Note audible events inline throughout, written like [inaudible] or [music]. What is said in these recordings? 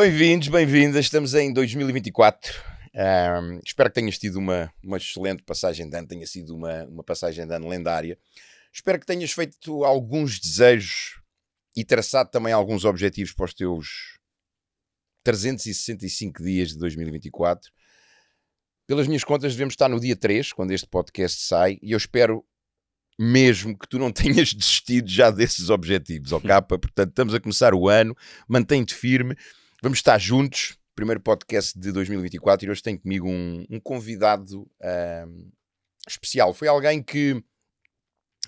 Bem-vindos, bem-vindas. Estamos em 2024. Um, espero que tenhas tido uma, uma excelente passagem de ano, tenha sido uma, uma passagem de ano lendária. Espero que tenhas feito alguns desejos e traçado também alguns objetivos para os teus 365 dias de 2024. Pelas minhas contas, devemos estar no dia 3, quando este podcast sai, e eu espero mesmo que tu não [laughs] tenhas desistido já desses objetivos, capa. [laughs] Portanto, estamos a começar o ano, mantém-te firme, vamos estar juntos. Primeiro podcast de 2024 e hoje tenho comigo um, um convidado especial. Foi alguém que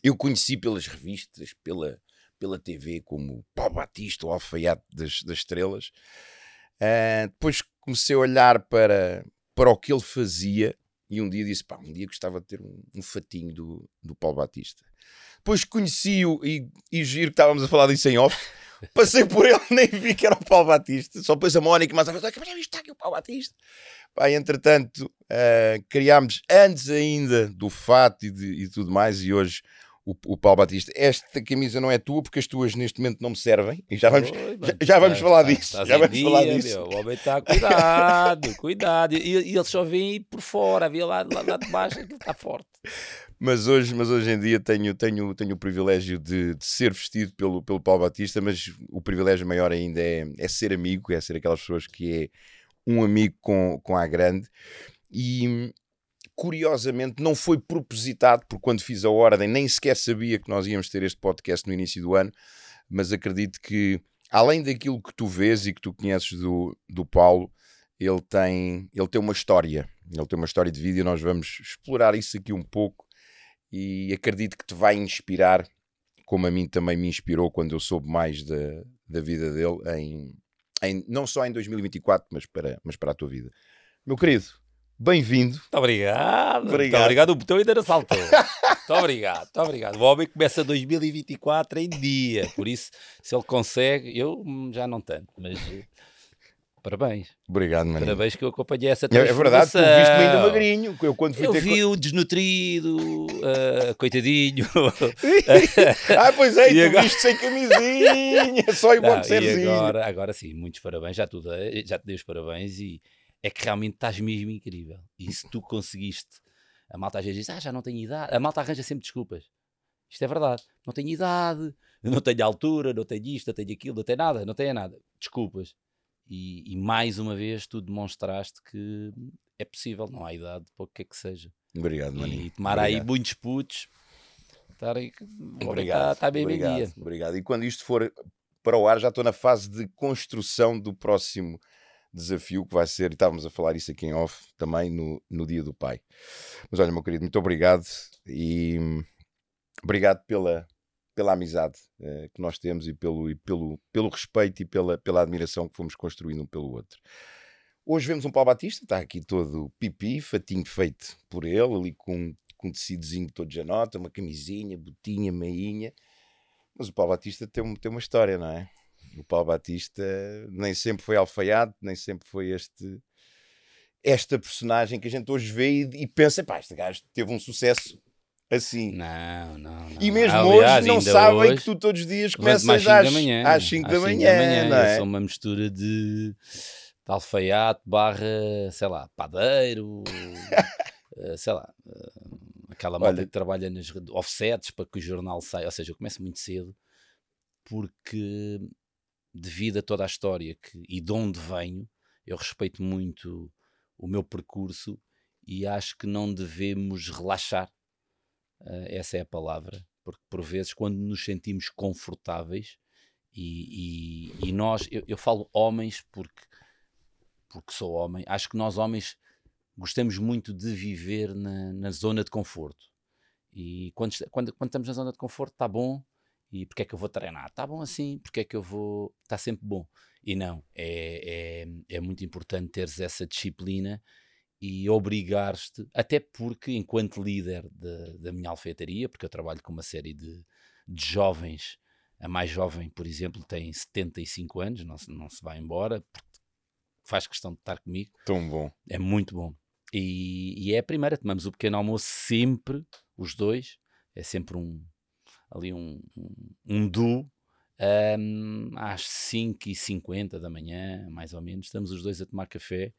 eu conheci pelas revistas, pela, pela TV, como Paulo Batista, o alfaiate das, das estrelas. Uh, depois comecei a olhar para, para o que ele fazia e um dia disse: pá, um dia gostava de ter um, um fatinho do, do Paulo Batista. Depois conheci-o e, e giro que estávamos a falar disso em off. Passei por ele, [laughs] nem vi que era o Paulo Batista. Só depois a Mónica mais a vez, mas já está aqui o Paulo Batista. Pá, entretanto, uh, criámos antes ainda do fato e, de, e tudo mais, e hoje o, o Paulo Batista, esta camisa não é tua porque as tuas neste momento não me servem e já vamos, Oi, já, já, vamos tá, falar disso. já vamos dia, falar disso. Meu, o homem está cuidado, [laughs] cuidado. E, e ele só vem por fora, havia lá, lá, lá de baixo, aquilo está forte. Mas hoje, mas hoje em dia tenho, tenho, tenho o privilégio de, de, ser vestido pelo, pelo Paulo Batista, mas o privilégio maior ainda é, é ser amigo, é ser aquelas pessoas que é um amigo com, com a grande. E, curiosamente não foi propositado, porque quando fiz a ordem nem sequer sabia que nós íamos ter este podcast no início do ano, mas acredito que, além daquilo que tu vês e que tu conheces do, do Paulo, ele tem, ele tem uma história, ele tem uma história de vida e nós vamos explorar isso aqui um pouco e acredito que te vai inspirar, como a mim também me inspirou quando eu soube mais da, da vida dele, em, em, não só em 2024, mas para, mas para a tua vida. Meu querido, Bem-vindo. Muito obrigado. Obrigado. Muito obrigado. O botão ainda não saltou. muito obrigado. Muito obrigado. O homem começa 2024 em dia. Por isso, se ele consegue, eu já não tanto, mas eh, Parabéns. Obrigado, mano. Parabéns que eu acompanhei essa transformação. É verdade, tu viste-me ainda magrinho. Eu, quando fui eu ter... vi o desnutrido, uh, coitadinho. [laughs] ah, pois é, [laughs] e tu agora... viste sem camisinha, só em boxerzinho. Agora, agora sim, muitos parabéns, já, tudo, já te dei os parabéns e é que realmente estás mesmo incrível. E se tu conseguiste, a malta às vezes diz, ah, já não tenho idade. A malta arranja sempre desculpas. Isto é verdade. Não tenho idade, [laughs] não tenho altura, não tenho isto, não tenho aquilo, não tenho nada, não tenho nada. Desculpas. E, e mais uma vez tu demonstraste que é possível, não há idade para o que é que seja. Obrigado, Maninho. E tomar Obrigado. aí muitos putos. Estarem, obrigado, está, bem obrigado, dia. Obrigado. E quando isto for para o ar, já estou na fase de construção do próximo desafio que vai ser, e estávamos a falar isso aqui em off também no, no Dia do Pai. Mas olha, meu querido, muito obrigado e obrigado pela, pela amizade uh, que nós temos e pelo, e pelo, pelo respeito e pela, pela admiração que fomos construindo um pelo outro. Hoje vemos um Paulo Batista, está aqui todo pipi, fatinho feito por ele, ali com, com um tecidozinho todo de janota, uma camisinha, botinha, meinha. Mas o Paulo Batista tem, tem uma história, não é? O Paulo Batista nem sempre foi alfaiate, nem sempre foi este esta personagem que a gente hoje vê e, e pensa, pá, este gajo teve um sucesso assim. Não, não, não. E mesmo Aliás, hoje não sabem hoje, que tu todos os dias começas às 5 da manhã. Às 5 da manhã, manhã não é? Sou uma mistura de, de alfaiate barra, sei lá, padeiro, uh, [laughs] sei lá, uh, aquela malta que trabalha nas offsets para que o jornal saia. Ou seja, eu começo muito cedo porque devido a toda a história que, e de onde venho, eu respeito muito o meu percurso e acho que não devemos relaxar. Uh, essa é a palavra. Porque por vezes, quando nos sentimos confortáveis, e, e, e nós, eu, eu, falo homens porque, porque sou homem, acho que nós homens gostamos muito de viver na, na zona de conforto. E quando, quando, quando estamos na zona de conforto, está bom, e porque é que eu vou treinar? Está bom assim, porque é que eu vou. Está sempre bom. E não, é, é, é muito importante teres essa disciplina e obrigar-te, até porque, enquanto líder de, da minha alfeitaria, porque eu trabalho com uma série de, de jovens, a mais jovem, por exemplo, tem 75 anos, não, não se vai embora, faz questão de estar comigo. Tão bom. É muito bom. E, e é a primeira, tomamos o pequeno almoço sempre, os dois, é sempre um, ali um, um, um duo. um, às 5h50 da manhã, mais ou menos, estamos os dois a tomar café.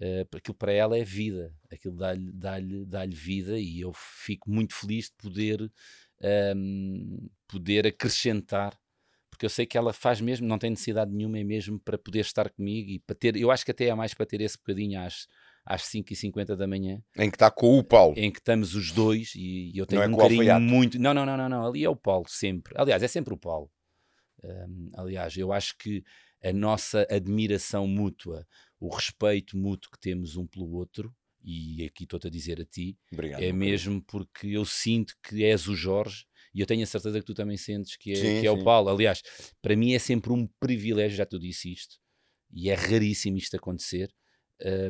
Uh, aquilo para ela é vida, aquilo dá-lhe dá dá vida e eu fico muito feliz de poder, um, poder acrescentar porque eu sei que ela faz mesmo, não tem necessidade nenhuma, é mesmo para poder estar comigo e para ter, eu acho que até é mais para ter esse bocadinho às, às 5h50 da manhã. Em que está com o Paulo. Em que estamos os dois e, e eu tenho não é um carinho muito. Não, não, não, não, não, ali é o Paulo, sempre. Aliás, é sempre o Paulo. Um, aliás, eu acho que a nossa admiração mútua, o respeito mútuo que temos um pelo outro, e aqui estou-te a dizer a ti, Obrigado, é mesmo porque eu sinto que és o Jorge e eu tenho a certeza que tu também sentes que é, sim, que é o Paulo. Aliás, para mim é sempre um privilégio, já te disse isto, e é raríssimo isto acontecer.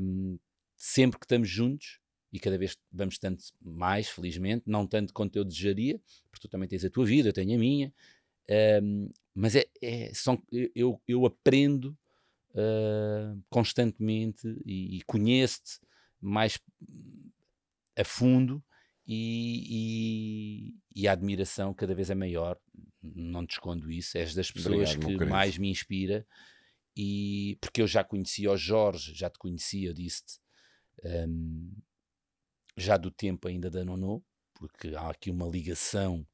Um, sempre que estamos juntos, e cada vez vamos tanto mais, felizmente, não tanto quanto eu desejaria, porque tu também tens a tua vida, eu tenho a minha, um, mas é, é são, eu, eu aprendo uh, constantemente e, e conheço-te mais a fundo e, e, e, a admiração cada vez é maior, não te escondo isso, és das pessoas Obrigado, que mais me inspira e porque eu já conhecia o Jorge, já te conhecia, eu disse-te um, já do tempo ainda da Nono, porque há aqui uma ligação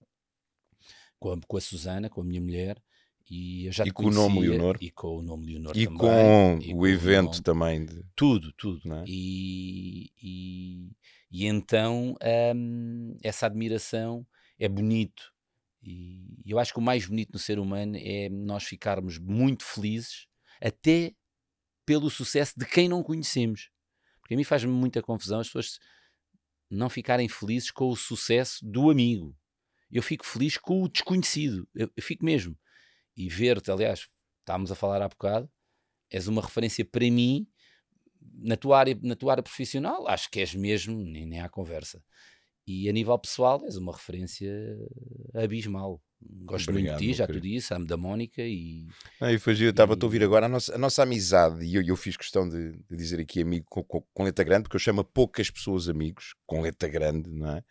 com a, com a Susana, com a minha mulher, e eu já e com o nome Leonor. e com o nome Leonor e também, com e o com evento o também de... tudo tudo é? e, e, e, então hum, essa admiração é bonito e eu acho que o mais bonito no ser humano é nós ficarmos muito felizes até pelo sucesso de quem não conhecemos porque a mim faz-me muita confusão as pessoas não ficarem felizes com o sucesso do amigo eu fico feliz com o desconhecido eu, eu fico mesmo e ver-te, aliás, estávamos a falar há bocado, és uma referência para mim na tua área, na tua área profissional, acho que és mesmo, nem, nem há conversa. E a nível pessoal, és uma referência abismal. Gosto Obrigado, muito de ti, já te disse, amo da Mónica e. Ah, eu estava-te a ouvir agora a nossa, a nossa amizade, e eu, eu fiz questão de, de dizer aqui amigo com, com, com, letra grande, porque eu chamo poucas pessoas amigos com letra grande, não é?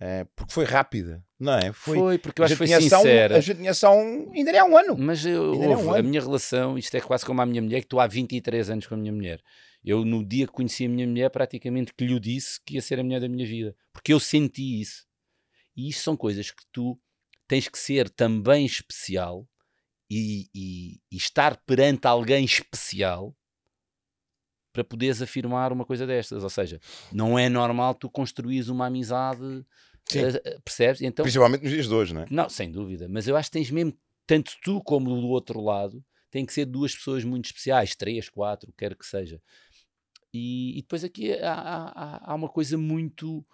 É, porque foi rápida, não é? Foi, foi porque eu acho que foi sincera. A gente tinha ação ainda nem há um ano. Mas eu, houve, um a minha relação, isto é quase como a minha mulher, que estou há 23 anos com a minha mulher. Eu, no dia que conheci a minha mulher, praticamente que lhe disse que ia ser a mulher da minha vida. Porque eu senti isso. E isto são coisas que tu tens que ser também especial e, e, e estar perante alguém especial para poderes afirmar uma coisa destas. Ou seja, não é normal tu construís uma amizade Uh, percebes? Então, Principalmente nos dias de hoje, não é? Não, sem dúvida. Mas eu acho que tens mesmo, tanto tu como do outro lado, tem que ser duas pessoas muito especiais, três, quatro, quer que seja. E, e depois aqui há, há, há, uma coisa muito,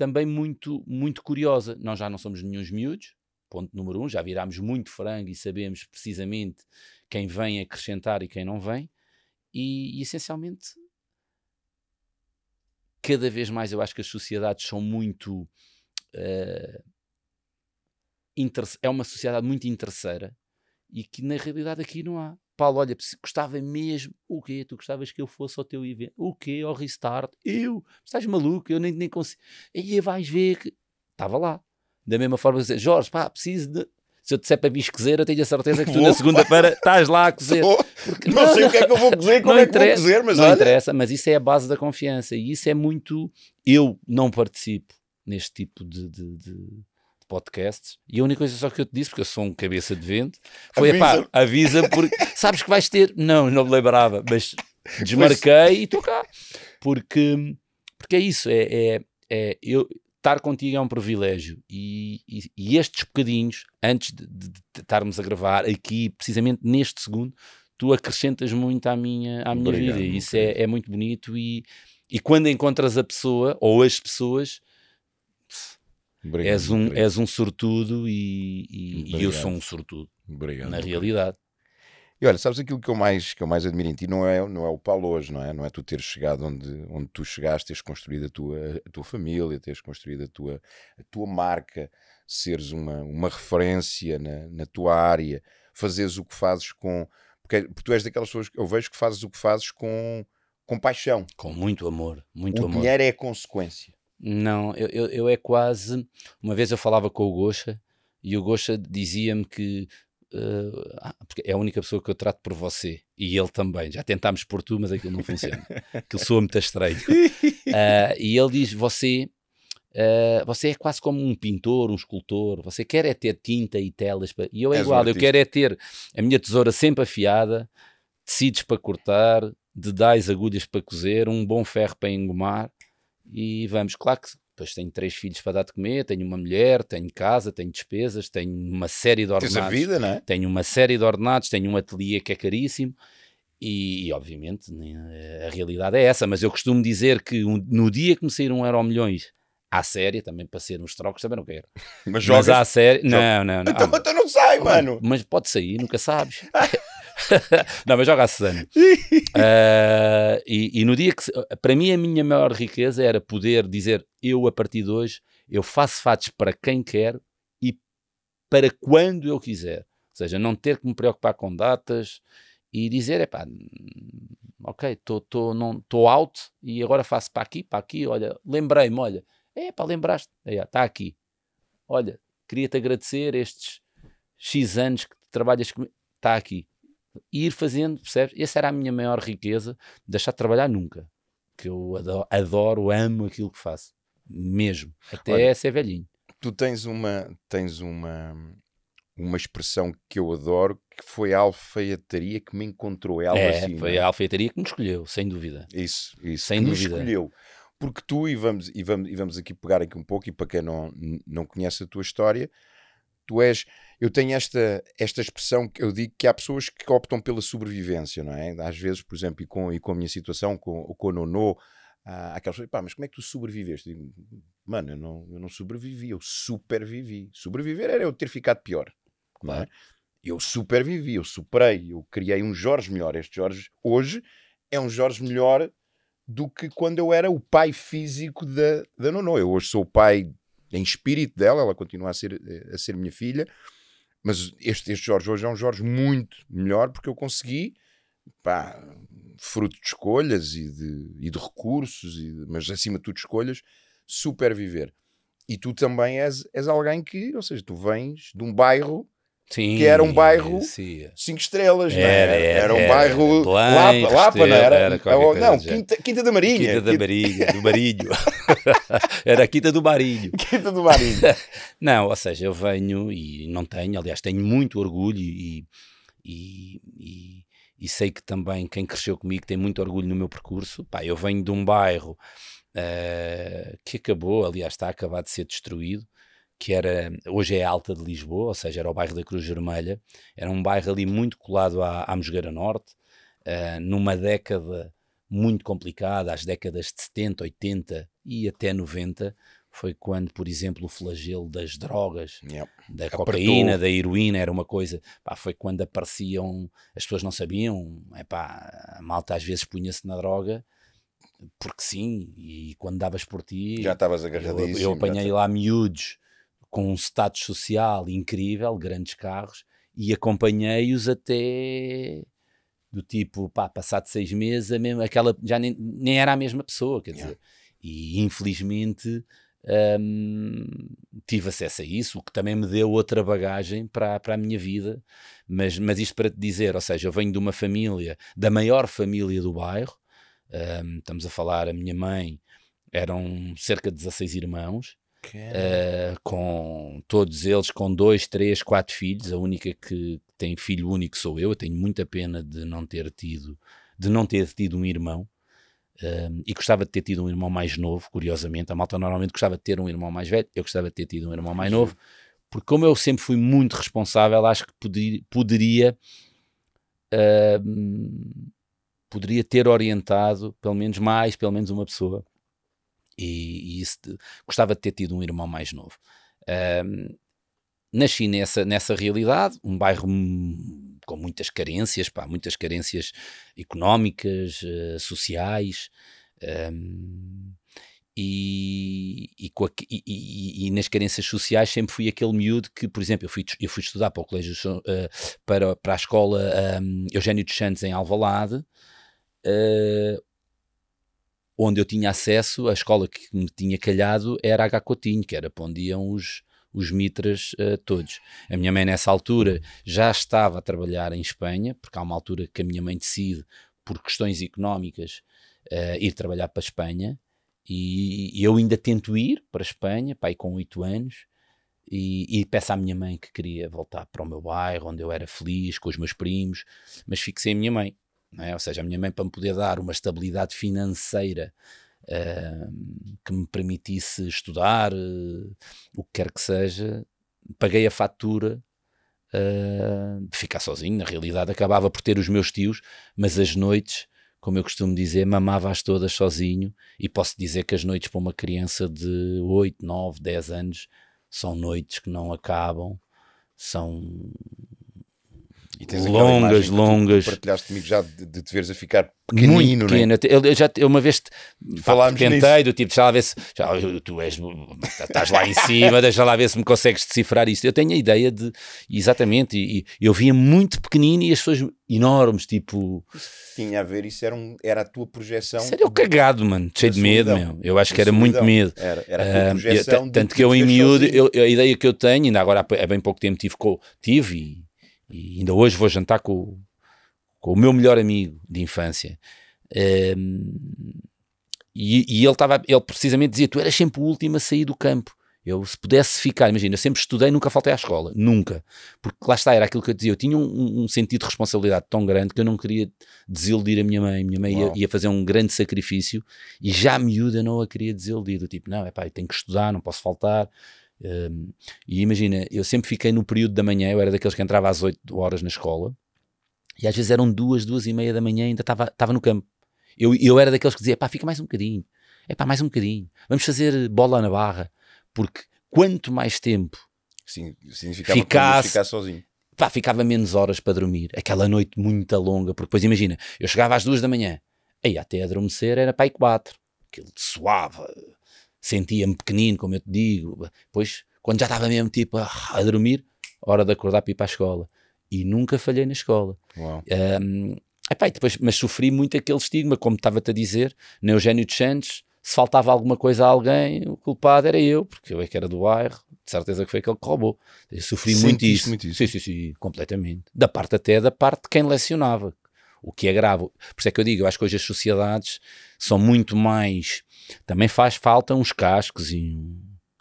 também muito, muito curiosa. Nós já não somos nenhum miúdos, ponto número um, já virámos muito frango e sabemos precisamente quem vem acrescentar e quem não vem. E, e essencialmente cada vez mais eu acho que as sociedades são muito. Uh, é uma sociedade muito interesseira e que na realidade aqui não há. Paulo, olha, gostava mesmo. O quê? Tu gostavas que eu fosse ao teu evento? O quê? Ao restart? Eu? Estás maluco? Eu nem, nem consigo. Aí vais ver que. Estava lá. Da mesma forma, dizer, Jorge, pá, preciso de se eu disser para vir cozer, eu tenho a certeza que tu na segunda-feira estás lá a [laughs] cozer. Porque, não, não, sei o que é que eu vou cozer, [laughs] como é que vou cozer, mas Não olha. interessa, mas isso é a base da confiança. E isso é muito... Eu não participo neste tipo de, de, de podcasts e a única coisa só que eu te disse, porque eu sou um cabeça de vento, foi, avisa, avisa porque [laughs] sabes que vais ter... Não, não me lembrava, mas desmarquei e estou cá. Porque, porque é isso, é, é, é eu estar contigo é um privilégio e, e, e estes bocadinhos, antes de, de, de, estarmos a gravar aqui, precisamente neste segundo, tu acrescentas muito à minha, à minha Obrigado, vida e isso é, é, muito bonito e, e quando encontras a pessoa ou as pessoas Obrigado, és, um, és um sortudo e, e, e eu sou um sortudo Obrigado, na realidade e olha, sabes aquilo que eu mais, que eu mais admiro em ti não é, não é o Paulo hoje, não é? Não é tu teres chegado onde, onde tu chegaste, teres construído a tua, a tua família, teres construído a tua, a tua marca, seres uma, uma referência na, na tua área, fazeres o que fazes com. Porque, porque tu és daquelas pessoas que eu vejo que fazes o que fazes com, com paixão. Com muito amor, muito o amor. O dinheiro é a consequência. Não, eu, eu, eu, é quase. Uma vez eu falava com o Gosha e o Gosha dizia-me que uh, ah, é a única pessoa que eu trato por você e ele também. Já tentámos por tu, mas aquilo não funciona. [laughs] aquilo soa muito estranho. Uh, [laughs] e ele diz: Você. Uh, você é quase como um pintor, um escultor. Você quer é ter tinta e telas. Para... E eu é És igual, um eu quero é ter a minha tesoura sempre afiada, tecidos para cortar, dedais, agulhas para cozer, um bom ferro para engomar e vamos. Claro que depois tenho três filhos para dar de comer, tenho uma mulher, tenho casa, tenho despesas, tenho uma série de ordenados. Tens a vida, não é? Tenho uma série de ordenados, tenho um ateliê que é caríssimo. E, e, obviamente né, a realidade é essa, mas eu costumo dizer que um, no dia que me sair um euro milhões à série, também para ser uns trocos, também não quero. [laughs] Mas, jogas, mas à série, não, não, não. Então, ah, então não sai, mano. Mas pode sair, nunca sabes. [laughs] [laughs] não, mas joga a Susana. [laughs] uh, e, e, no dia que. Para mim, a minha maior riqueza era poder dizer: eu, a partir de hoje, eu faço fatos para quem quer e para quando eu quiser. Ou seja, não ter que me preocupar com datas e dizer: é pá, ok, estou out e agora faço para aqui, para aqui. Olha, lembrei-me, olha, é pá, lembraste, está aqui. Olha, queria-te agradecer estes X anos que trabalhas comigo, está aqui ir fazendo, percebes? Essa era a minha maior riqueza, deixar de trabalhar nunca. Que eu adoro, adoro amo aquilo que faço. Mesmo. Até Olha, ser velhinho. Tu tens uma, tens uma, uma expressão que eu adoro, que foi a alfaiataria que me encontrou. É, algo é assim, foi é? a alfaiataria que me escolheu, sem dúvida. Isso, isso. Sem que dúvida. Me escolheu. Porque tu, e vamos, e, vamos, e vamos aqui pegar aqui um pouco, e para quem não, não conhece a tua história, tu és eu tenho esta, esta expressão que eu digo que há pessoas que optam pela sobrevivência, não é? Às vezes, por exemplo, e com, e com a minha situação, com, com o Nono, há aquelas pessoas, pá, mas como é que tu sobreviveste? Digo, Mano, eu não, eu não sobrevivi, eu supervivi. Sobreviver era eu ter ficado pior, não é? Eu supervivi, eu superei, eu criei um Jorge melhor. Este Jorge, hoje, é um Jorge melhor do que quando eu era o pai físico da, da Nono. Eu hoje sou o pai em espírito dela, ela continua a ser, a ser minha filha, mas este, este Jorge hoje é um Jorge muito melhor porque eu consegui, pá, fruto de escolhas e de, e de recursos, e de, mas acima de tudo escolhas, superviver. E tu também és, és alguém que, ou seja, tu vens de um bairro Sim, que era um bairro sim. cinco estrelas, era, não era? Era, era um bairro Lapa, Lapa não era? era não, Quinta, Quinta da Marinha. Quinta da Marinha, do Marinho. [laughs] era a Quinta do Marinho. [laughs] Quinta do Marinho. [laughs] não, ou seja, eu venho e não tenho, aliás, tenho muito orgulho e, e, e, e sei que também quem cresceu comigo tem muito orgulho no meu percurso. Pá, eu venho de um bairro uh, que acabou, aliás, está a acabar de ser destruído que era, hoje é Alta de Lisboa, ou seja, era o bairro da Cruz Vermelha, era um bairro ali muito colado à, à Mosgueira Norte, uh, numa década muito complicada, às décadas de 70, 80 e até 90, foi quando, por exemplo, o flagelo das drogas, yep. da cocaína, da heroína, era uma coisa, pá, foi quando apareciam, as pessoas não sabiam, é pá, a malta às vezes punha-se na droga, porque sim, e quando davas por ti... Já estavas agarradíssimo. Eu, eu apanhei lá miúdos, com um status social incrível, grandes carros, e acompanhei-os até do tipo, pá, passado seis meses, a mesma, aquela já nem, nem era a mesma pessoa, quer dizer, e infelizmente hum, tive acesso a isso, o que também me deu outra bagagem para, para a minha vida, mas, mas isto para te dizer, ou seja, eu venho de uma família, da maior família do bairro, hum, estamos a falar, a minha mãe, eram cerca de 16 irmãos, Uh, com todos eles com dois, três, quatro filhos. A única que tem filho único sou eu. Eu tenho muita pena de não ter tido, de não ter tido um irmão. Uh, e gostava de ter tido um irmão mais novo, curiosamente. A malta normalmente gostava de ter um irmão mais velho, eu gostava de ter tido um irmão mais novo, porque como eu sempre fui muito responsável, acho que poderia, poderia, uh, poderia ter orientado pelo menos mais, pelo menos uma pessoa e, e isso de, gostava de ter tido um irmão mais novo. Um, nasci nessa, nessa realidade, um bairro com muitas carências, pá, muitas carências económicas, uh, sociais, um, e, e, e, e, nas carências sociais sempre fui aquele miúdo que, por exemplo, eu fui, eu fui estudar para o colégio, uh, para, para a escola um, Eugênio dos Santos em Alvalade, uh, onde eu tinha acesso, a escola que me tinha calhado era H. Coutinho, que era para onde iam os, os mitras uh, todos. A minha mãe, nessa altura, já estava a trabalhar em Espanha, porque há uma altura que a minha mãe decide, por questões económicas, uh, ir trabalhar para a Espanha. E, e, eu ainda tento ir para a Espanha, pai com 8 anos, e, e, peço à minha mãe que queria voltar para o meu bairro, onde eu era feliz, com os meus primos, mas sem a minha mãe. É? Ou seja, a minha mãe, para me poder dar uma estabilidade financeira uh, que me permitisse estudar, uh, o que quer que seja, paguei a fatura uh, de ficar sozinho. Na realidade, acabava por ter os meus tios, mas as noites, como eu costumo dizer, mamava-as todas sozinho. E posso dizer que as noites para uma criança de 8, 9, 10 anos são noites que não acabam, são e tens longas, longas. Tu, tu partilhaste comigo já de, de te veres a ficar pequenino, Muito né? pequeno. Eu, já, eu uma vez Falámos tentei, nisso. do tipo, deixa lá ver se já, tu és, estás lá em cima, [laughs] deixa lá ver se me consegues decifrar isto. Eu tenho a ideia de, exatamente, e, e eu via muito pequenino e as pessoas enormes, tipo. Tinha a ver, isso era, um, era a tua projeção. Sério, o cagado, mano, cheio de medo, meu. Eu acho que era muito medo. Era, era a tua projeção. Uh, eu, tanto que eu, em miúdo, eu, a ideia que eu tenho, ainda agora há bem pouco tempo tive, tive e e ainda hoje vou jantar com, com o meu melhor amigo de infância. Um, e, e, ele estava, ele precisamente dizia: Tu eras sempre o último a sair do campo. Eu, se pudesse ficar, imagina, eu sempre estudei, nunca faltei à escola, nunca. Porque lá está, era aquilo que eu dizia. Eu tinha um, um sentido de responsabilidade tão grande que eu não queria desiludir a minha mãe. Minha mãe ia, ia, fazer um grande sacrifício e já miúda eu não a queria desiludir. Do tipo, não, é pá, eu tenho que estudar, não posso faltar. Um, e imagina, eu sempre fiquei no período da manhã, eu era daqueles que entrava às 8 horas na escola, e às vezes eram duas, duas e meia da manhã, ainda estava no campo. Eu, eu era daqueles que dizia, pá, fica mais um bocadinho, é pá, mais um bocadinho, vamos fazer bola na barra, porque quanto mais tempo Sim, significava ficasse, ficar sozinho. Pá, ficava menos horas para dormir, aquela noite muito longa, porque depois imagina, eu chegava às duas da manhã, aí até adormecer era pai quatro, aquilo suava, sentia-me pequenino, como eu te digo. Depois, quando já estava mesmo tipo a, dormir, hora de acordar para ir para a escola. E nunca falhei na escola. Um, epá, depois, mas sofri muito aquele estigma, como estava-te a dizer, na Eugênio de Santos, se faltava alguma coisa a alguém, o culpado era eu, porque eu é que era do bairro, de certeza que foi aquele que roubou. Eu sofri muito isso. muito isso. Sim, sim, sim, completamente. Da parte até da parte de quem lecionava, o que é grave. Por isso é que eu digo, eu acho que hoje as sociedades são muito mais também faz falta uns cascos e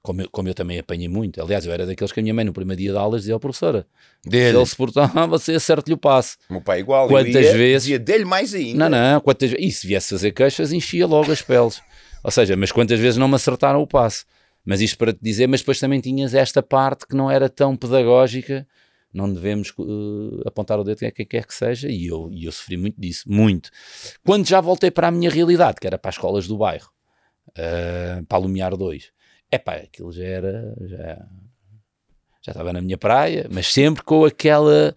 como eu, como eu também apanhei muito. Aliás, eu era daqueles que a minha mãe no primeiro dia de aulas dizia ao professora: dele. se ele se portar, [laughs] você acerte-lhe o passe. O meu pai igual, quantas ia, vezes dizia dele mais ainda. Não, não, quantas E se viesse fazer queixas, enchia logo as peles. [laughs] Ou seja, mas quantas vezes não me acertaram o passe? Mas isto para te dizer, mas depois também tinhas esta parte que não era tão pedagógica. Não devemos uh, apontar o dedo a quem quer que seja, e eu, e eu sofri muito disso, muito. Quando já voltei para a minha realidade, que era para as escolas do bairro, uh, para Lumiar 2. É pá, aquilo já era. Já, já estava na minha praia, mas sempre com aquela.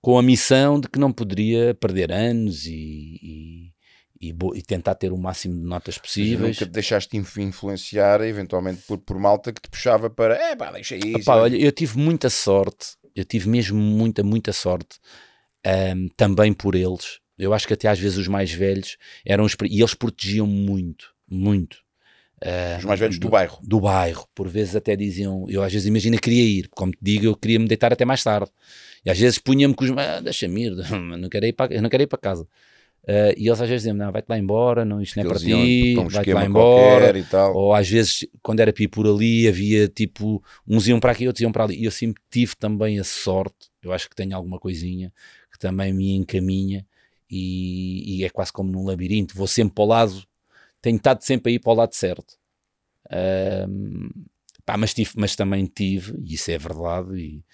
com a missão de que não poderia perder anos e, e, e, e tentar ter o máximo de notas possíveis. Nunca te deixaste influenciar, eventualmente, por, por malta que te puxava para. É pá, deixa isso. Epá, olha, eu tive muita sorte, eu tive mesmo muita, muita sorte, um, também por eles. Eu acho que até às vezes os mais velhos eram. E eles protegiam muito muito. Uh, Os mais velhos do, do, bairro. Do bairro. Por vezes até diziam, eu às vezes imagina queria ir, como te digo, eu queria me deitar até mais tarde. E às vezes punha-me com os. Ah, deixa-me ir, [laughs] não quero ir para, não quero ir para casa. Uh, e eles às vezes diziam, não, vai-te lá embora, não, isto não é para ti, um vai-te lá embora. Ou às vezes, quando era para ir por ali, havia tipo, uns iam para aqui, outros iam para ali. E eu sempre tive também a sorte, eu acho que tenho alguma coisinha que também me encaminha e, e é quase como num labirinto, vou sempre para o lado tenho estado sempre a ir para o lado certo. Um, pá, mas, tive, mas também tive, e isso é verdade, e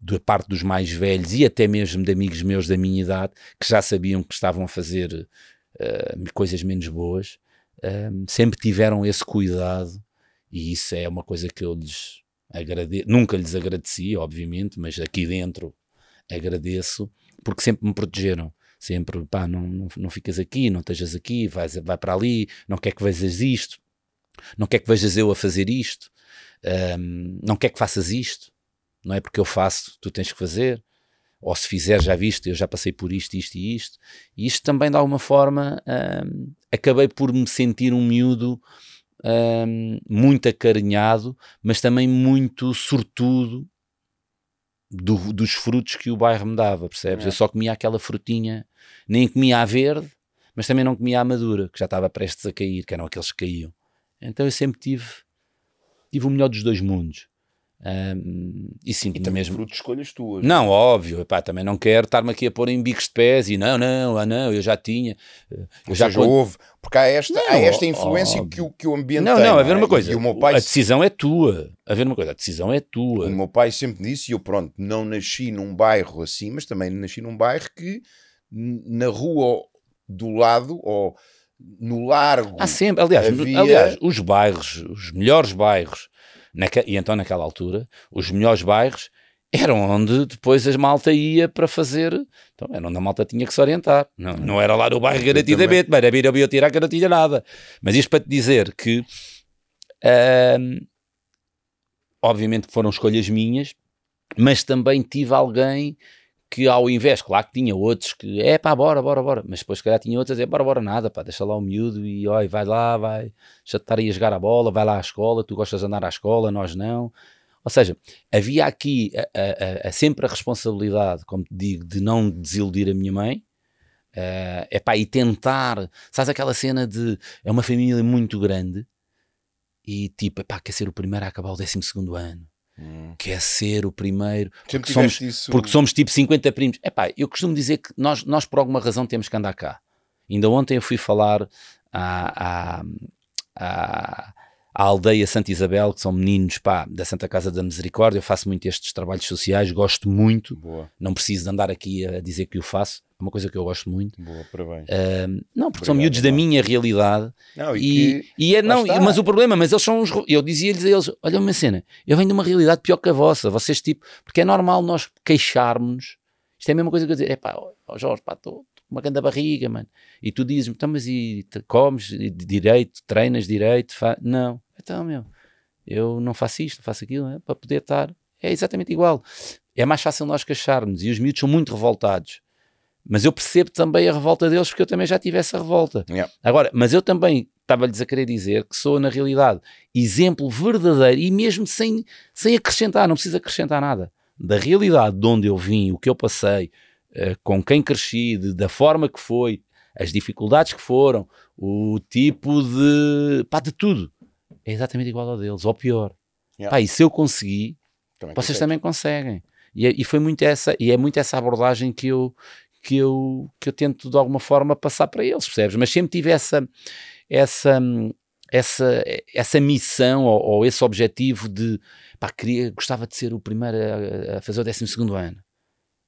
da parte dos mais velhos e até mesmo de amigos meus da minha idade que já sabiam que estavam a fazer uh, coisas menos boas, um, sempre tiveram esse cuidado, e isso é uma coisa que eu lhes agradeço. Nunca lhes agradeci, obviamente, mas aqui dentro agradeço, porque sempre me protegeram sempre, pá, não, não, não ficas aqui, não estejas aqui, vais, vai para ali, não quer que vejas isto, não quer que vejas eu a fazer isto, um, não quer que faças isto, não é? Porque eu faço, tu tens que fazer, ou se fizer, já viste, eu já passei por isto, isto e isto, e isto também de alguma forma um, acabei por me sentir um miúdo um, muito acarinhado, mas também muito sortudo do, dos frutos que o bairro me dava, percebes? É. Eu só comia aquela frutinha, nem comia a verde, mas também não comia a madura, que já estava prestes a cair, que eram aqueles que caíam. Então eu sempre tive, tive o melhor dos dois mundos. Um, e sim, e também mesmo. fruto de escolhas tuas. Não, óbvio, epá, também não quero estar-me aqui a pôr em bicos de pés e não, não, ah, não, eu já tinha. Eu Ou já seja, quando... houve, porque há esta, não, há esta influência que o, que o ambiente não, tem. Não, não, a ver uma coisa, e o meu pai... a decisão é tua. A ver uma coisa, a decisão é tua. O meu pai sempre disse, e eu pronto, não nasci num bairro assim, mas também nasci num bairro que na rua do lado, ou no largo. Há sempre, aliás, havia... aliás os bairros, os melhores bairros Naque, e então, naquela altura, os melhores bairros eram onde depois a malta ia para fazer. Então, era onde a malta tinha que se orientar. Não, não era lá no bairro garantidamente, mas era vir a tirar que não tinha nada. Mas isto para te dizer que. obviamente que foram escolhas minhas, mas também tive alguém que ao invés, claro que tinha outros que é pá, bora, bora, bora, mas depois se calhar tinha outros a dizer, bora, bora, nada, pá, deixa lá o miúdo e oi, vai lá, vai, já estar aí a jogar a bola, vai lá à escola, tu gostas de andar à escola, nós não. Ou seja, havia aqui a, a, a, sempre a responsabilidade, como te digo, de não desiludir a minha mãe, uh, é pá, e tentar, sabes aquela cena de é uma família muito grande e tipo, é pá, quer ser o primeiro a acabar o 12 ano Hum. Quer ser o primeiro. Porque somos, isso... porque somos tipo 50 primos. Epá, eu costumo dizer que nós, nós, por alguma razão, temos que andar cá. Ainda ontem eu fui falar à, à aldeia Santa Isabel, que são meninos pá, da Santa Casa da Misericórdia. Eu faço muito estes trabalhos sociais, gosto muito. Boa. Não preciso de andar aqui a dizer que o faço uma coisa que eu gosto muito. Boa, parabéns. Uh, não, porque Obrigado, são miúdos da minha realidade. Não, e, e, e é, não, mas o problema, mas eles são uns. Eu dizia-lhes a eles: olha uma cena, eu venho de uma realidade pior que a vossa. Vocês, tipo, porque é normal nós queixarmos. Isto é a mesma coisa que eu dizer: é pá, oh Jorge, pá, estou uma grande barriga, mano. E tu dizes-me: então, mas e comes direito, treinas direito? Fa... Não, então, meu, eu não faço isto, não faço aquilo, é, para poder estar. É exatamente igual. É mais fácil nós queixarmos e os miúdos são muito revoltados mas eu percebo também a revolta deles porque eu também já tive essa revolta. Yeah. Agora, mas eu também estava-lhes a querer dizer que sou, na realidade, exemplo verdadeiro e mesmo sem, sem acrescentar, não preciso acrescentar nada, da realidade de onde eu vim, o que eu passei, uh, com quem cresci, de, da forma que foi, as dificuldades que foram, o tipo de. pá, de tudo. É exatamente igual ao deles, ou pior. Yeah. Pá, e se eu consegui, também vocês consegue. também conseguem. E, é, e, foi muito essa, e é muito essa abordagem que eu, que eu, que eu tento de alguma forma passar para eles, percebes? Mas sempre tive essa, essa, essa, essa missão ou, ou esse objetivo de pá, queria, gostava de ser o primeiro a, a fazer o 12 ano.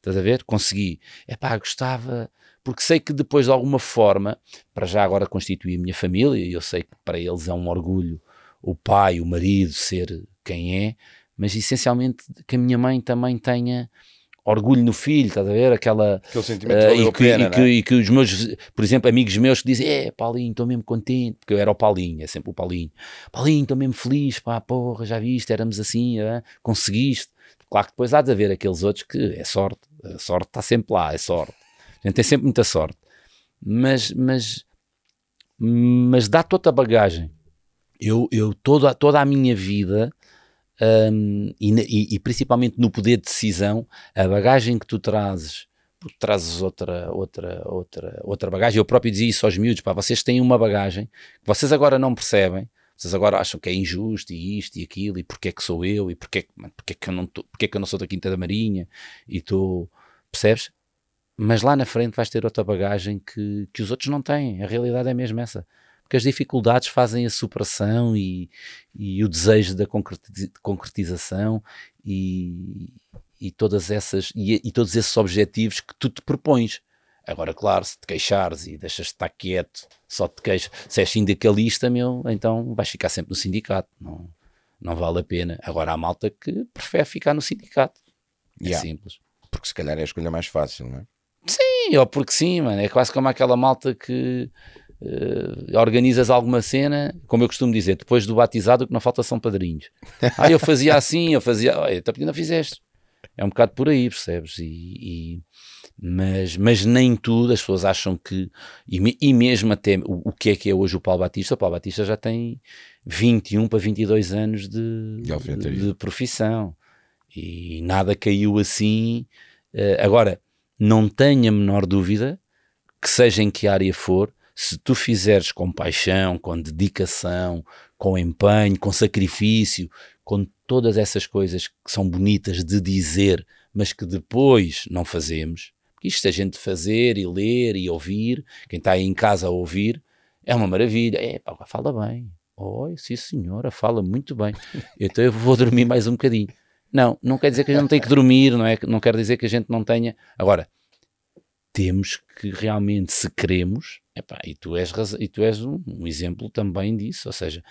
Estás a ver? Consegui. É pá, gostava, porque sei que depois de alguma forma, para já agora constituir a minha família, e eu sei que para eles é um orgulho o pai, o marido ser quem é, mas essencialmente que a minha mãe também tenha orgulho no filho, estás a ver? Aquela, Aquele sentimento uh, e, que, pena, e, que, é? e, que, os meus, por exemplo, amigos meus que dizem, é Paulinho, estou mesmo contente, porque eu era o Paulinho, é sempre o Paulinho, Paulinho, estou mesmo feliz, pá, porra, já viste, éramos assim, é? conseguiste. Claro que depois há de haver aqueles outros que é sorte, a sorte está sempre lá, é sorte. A gente tem sempre muita sorte. Mas, mas, mas dá toda a bagagem. Eu, eu toda, toda a minha vida um, e, e, principalmente no poder de decisão, a bagagem que tu trazes, porque trazes outra, outra, outra, outra bagagem. Eu próprio dizia isso aos miúdos: pá, vocês têm uma bagagem que vocês agora não percebem. Vocês agora acham que é injusto e isto e aquilo, e porque é que sou eu, e porque, porque, é, que eu não tô, porque é que eu não sou da Quinta da Marinha, e tu percebes? Mas lá na frente vais ter outra bagagem que, que os outros não têm. A realidade é mesmo essa porque as dificuldades fazem a superação e, e o desejo da concretização e, e todas essas e, e, todos esses objetivos que tu te propões. Agora, claro, se te queixares e deixas de estar quieto, só te queixas, se és sindicalista, meu, então vais ficar sempre no sindicato. Não, não vale a pena. Agora há malta que prefere ficar no sindicato. É yeah. simples. Porque se calhar é a escolha mais fácil, não é? Sim, ou porque sim, mano. É quase como aquela malta que Uh, organizas alguma cena, como eu costumo dizer, depois do batizado o que não falta são padrinhos. [laughs] ah, eu fazia assim, eu fazia, olha, então não fizeste. É um bocado por aí, percebes? E, e mas, mas nem tudo, as pessoas acham que, e, e mesmo até o, o, que é que é hoje o Paulo Batista, o Paulo Batista já tem 21 para 22 anos de, de, de, de profissão e nada caiu assim. Uh, agora, não tenho a menor dúvida que seja em que área for, se tu fizeres com paixão, com dedicação, com empenho, com sacrifício, com todas essas coisas que são bonitas de dizer, mas que depois não fazemos, isto a gente fazer e ler e ouvir, quem está aí em casa a ouvir, é uma maravilha. É, pá, fala bem. Oi, sim senhora, fala muito bem. Então [laughs] eu vou dormir mais um bocadinho. Não, não quer dizer que a gente não tenha que dormir, não é? Não quer dizer que a gente não tenha. Agora, temos que realmente, se queremos, epá, e tu és, e tu és um, um, exemplo também disso, ou seja,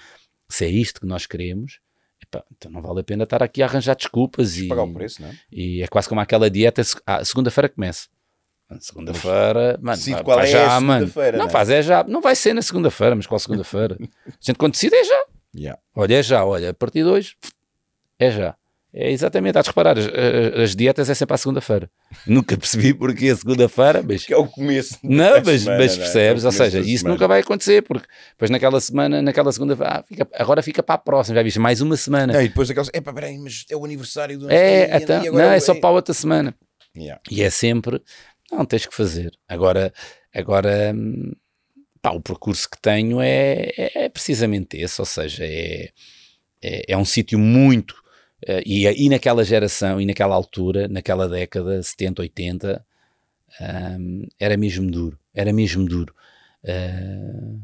se é isto que nós queremos, epá, então não vale a pena estar aqui a arranjar desculpas e, pagar o preço, não é? e é quase como aquela dieta, a segunda-feira começa. Segunda-feira, mano, Decide qual é já, mano. Não, né? faz é já. Não vai ser na segunda-feira, mas qual segunda-feira? [laughs] a gente quando decide é já. Yeah. Olha, é já, olha, a partir de hoje é já. É exatamente, há de reparar, as, as, dietas é sempre à segunda-feira. Nunca percebi porque a segunda-feira, mas. Que é o começo. Não, mas, semana, mas percebes, é? ou seja, isso semana. nunca vai acontecer, porque depois naquela semana, naquela segunda-feira, ah, fica, agora fica para a próxima, já viste, mais uma semana. Não, e depois aquela. É peraí, mas é o aniversário do. É, então, não, é só para a outra semana. Yeah. E é sempre. Não, tens que fazer. Agora, agora hum, pá, o percurso que tenho é, é, é precisamente esse, ou seja, é, é, é um sítio muito Uh, e, e naquela geração, e naquela altura, naquela década, 70, 80, um, era mesmo duro. Era mesmo duro. Uh,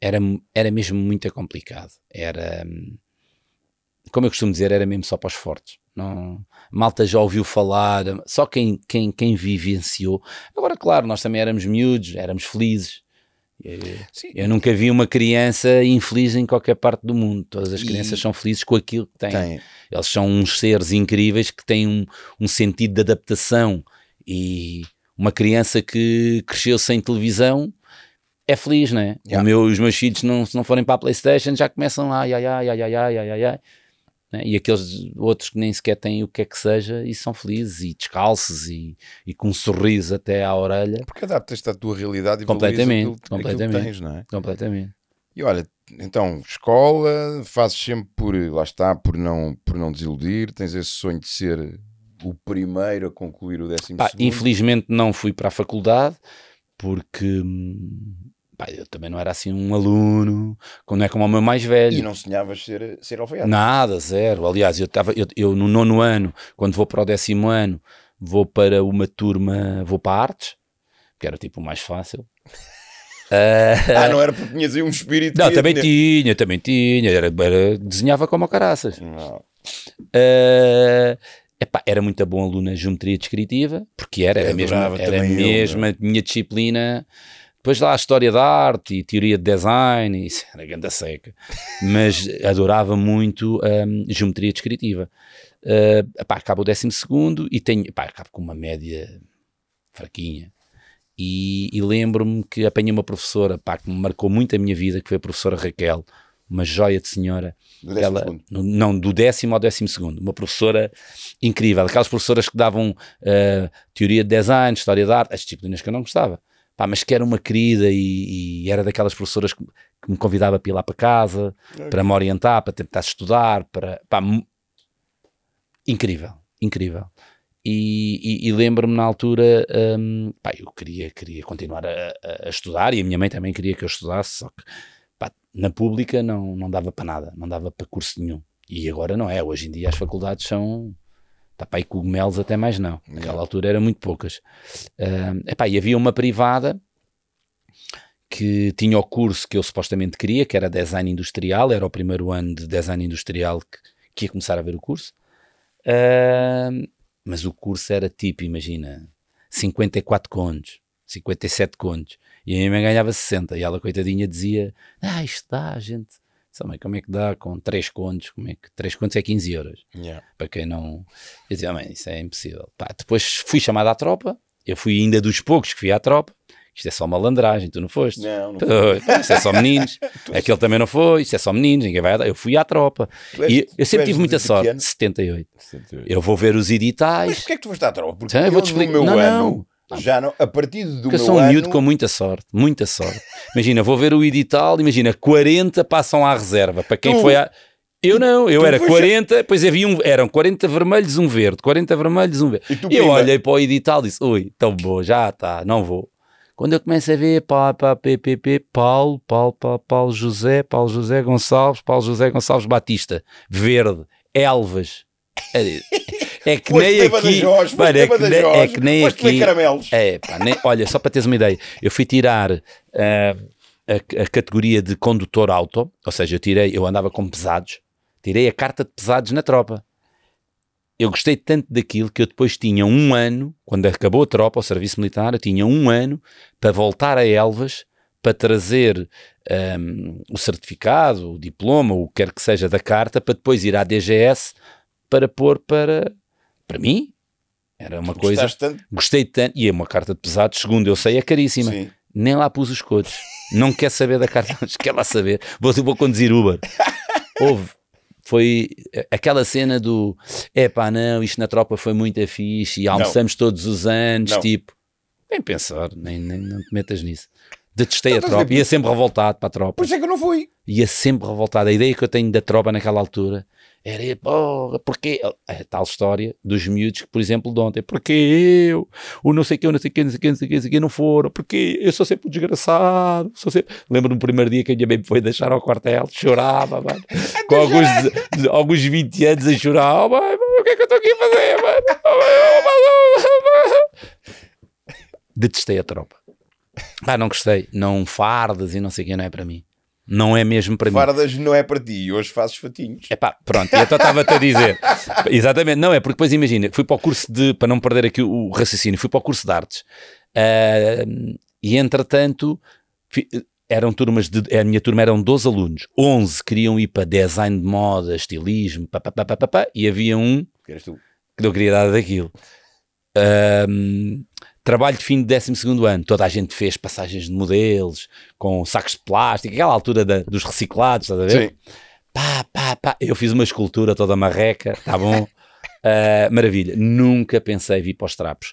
era, era mesmo muito complicado. Era, como eu costumo dizer, era mesmo só para os fortes. Não, malta já ouviu falar, só quem, quem, quem vivenciou. Agora, claro, nós também éramos miúdos, éramos felizes. Eu, eu nunca vi uma criança infeliz em qualquer parte do mundo. Todas as crianças e... são felizes com aquilo que têm. Tem. Eles são uns seres incríveis que têm um, um sentido de adaptação. E uma criança que cresceu sem televisão é feliz, né? Yeah. O meu, os meus filhos, não, se não forem para a PlayStation, já começam ai, ai, ai, ai, ai, ai, ai, ai. Né? E aqueles outros que nem sequer têm o que é que seja e são felizes e descalços e, e com um sorriso até à orelha. Porque adaptas-te à tua realidade e completamente, aquilo, completamente, aquilo tens, não é? Completamente. E olha, então, escola, fazes sempre por, lá está, por não, por não desiludir, tens esse sonho de ser o primeiro a concluir o décimo Pá, Infelizmente não fui para a faculdade, porque hum, Pá, eu também não era assim um aluno, não é como o meu mais velho. E não sonhavas ser, ser alfaiate? Nada, zero. Aliás, eu, estava eu, eu, no nono ano, quando vou para o décimo ano, vou para uma turma, vou para artes, que era tipo o mais fácil. Uh... [laughs] Ah, não era porque tinhas aí um espírito. Não, também tinha, também tinha. Era, era, desenhava como caraças. Não. Uh... Epá, era muito bom aluno na geometria descritiva, porque era, era mesmo, era a minha disciplina depois lá a história da arte e teoria de design, [laughs] isso era ganda seca. Mas adorava muito um, geometria descritiva. Uh, acabo o décimo segundo e tenho, acabo com uma média fraquinha. E, e lembro-me que apanhei uma professora que me marcou muito a minha vida, que foi a professora Raquel, uma joia de senhora. Do ela, no, não, do décimo ao décimo segundo. Uma professora incrível. Aquelas professoras que davam uh, teoria de design, história da arte, as disciplinas que eu não gostava pá, mas que era uma querida e, e era daquelas professoras que, que, me convidava para ir lá para casa, okay. para me orientar, para tentar estudar, para, pá, incrível, incrível. E, e, e lembro-me na altura, um, pá, eu queria, queria continuar a, a, estudar e a minha mãe também queria que eu estudasse, só que pá, na pública não, não dava para nada, não dava para curso nenhum. E agora não é, hoje em dia as faculdades são Tá, pá, e cogumelos até mais não. Naquela altura eram muito poucas. Uh, epá, e havia uma privada que tinha o curso que eu supostamente queria, que era design industrial, era o primeiro ano de design industrial que, que ia começar a ver o curso. Uh, mas o curso era tipo, imagina, 54 contos, 57 contos. E a minha mãe ganhava 60. E ela, coitadinha, dizia: Ah, isto dá, gente Mãe, como é que dá com 3 contos? Como é que 3 contos é 15 euros? Yeah. Para quem não. Eu dizia, mãe, isso é impossível. Pá, depois fui chamado à tropa. Eu fui ainda dos poucos que fui à tropa, isto é só malandragem, tu não foste. Não, não foi. [laughs] Isto é só meninos. [laughs] Aquele também não foi, isto é só meninos, ninguém vai. Eu fui à tropa. és- e eu sempre tive muita sorte. ano? 78. Eu vou ver os editais. Mas porquê é que tu foste à tropa? Porque Então, eu vou-te eu do explicar. meu Não, ano, não. Já não, a partir do Porque eu sou um ano... miúdo com muita sorte, muita sorte. Imagina, vou ver o edital, imagina, 40 passam à reserva. Para quem Tu- foi à. Eu não, eu tu era foste- 40, depois havia um, eram 40 vermelhos, um verde, 40 vermelhos, um verde. E tu, eu pimba? olhei para o edital e disse: Ui, tão bom, já está, não vou. Quando eu começo a ver pá, pá, PPP, Paulo, Paulo, Paulo, Paulo José, Paulo José Gonçalves, Paulo José Gonçalves Batista, verde, Elvas. É, é que nem aqui. Mano, de é, que nem, é que nem comer aqui. caramelos. É, pá, nem- olha, só para teres uma ideia, eu fui tirar ah, a, a categoria de condutor auto, ou seja, eu tirei, eu andava com pesados, tirei a carta de pesados na tropa. Eu gostei tanto daquilo que eu depois tinha um ano, quando acabou a tropa, o serviço militar, eu tinha um ano para voltar a Elvas para trazer ahm, o certificado, o diploma, o que quer que seja da carta, para depois ir à DGS para pôr para, para mim. Era uma coisa. Tanto? Gostei tanto. E é uma carta de pesados, segundo eu sei, é caríssima. Sim. Nem lá pus os codes. Não quer saber da carta, [laughs] mas quer lá saber. Vou, vou conduzir Uber. [laughs] Houve. Foi aquela cena do é pá, não, isto na tropa foi muito fixe e almoçamos todos os anos. Não. Tipo, nem pensar, nem, nem não te metas nisso. Detestei Não, a a tropa, ia sempre revoltado para a tropa Por isso é que eu não fui. ia sempre revoltado. A ideia que eu tenho da tropa naquela altura era, porra, porque a tal história dos miúdos que, por exemplo, de ontem, porque eu, o não sei o que, não sei o que, não sei o que, não sei o que, não sei o que, não foram, porque eu sou sempre um desgraçado. Sou sempre... Lembro-me do primeiro dia que a minha mãe me foi deixar ao quartel, chorava, mano, [laughs] com alguns, alguns 20 anos a chorar, oh, mãe, mãe, o que é que eu estou aqui a fazer, mano? Oh, mãe, oh, mãe, oh, mãe. Detestei a tropa. Ah, não gostei. Não fardas e não sei o que, não é para mim. Não é mesmo para mim. Fardas não é para ti. Hoje fazes fatinhos. Epá, pronto, eu estava-te a dizer. [laughs] Exatamente, não é, porque depois imagina, fui para o curso de, para não perder aqui o, raciocínio, fui para o curso de artes. Ah, e entretanto, eram turmas de, a minha turma eram 12 alunos, 11 queriam ir para design de moda, estilismo, pá, pá, pá, pá, pá, pá, e havia um Que tu. que não queria dar daquilo. Ahm, trabalho de fim de 12 ano, toda a gente fez passagens de modelos com sacos de plástico, aquela altura da- dos reciclados, estás a ver? Sim. Pá, pá, pá. Eu fiz uma escultura toda marreca, tá bom? [laughs] Ah, maravilha. Nunca pensei vir para os trapos.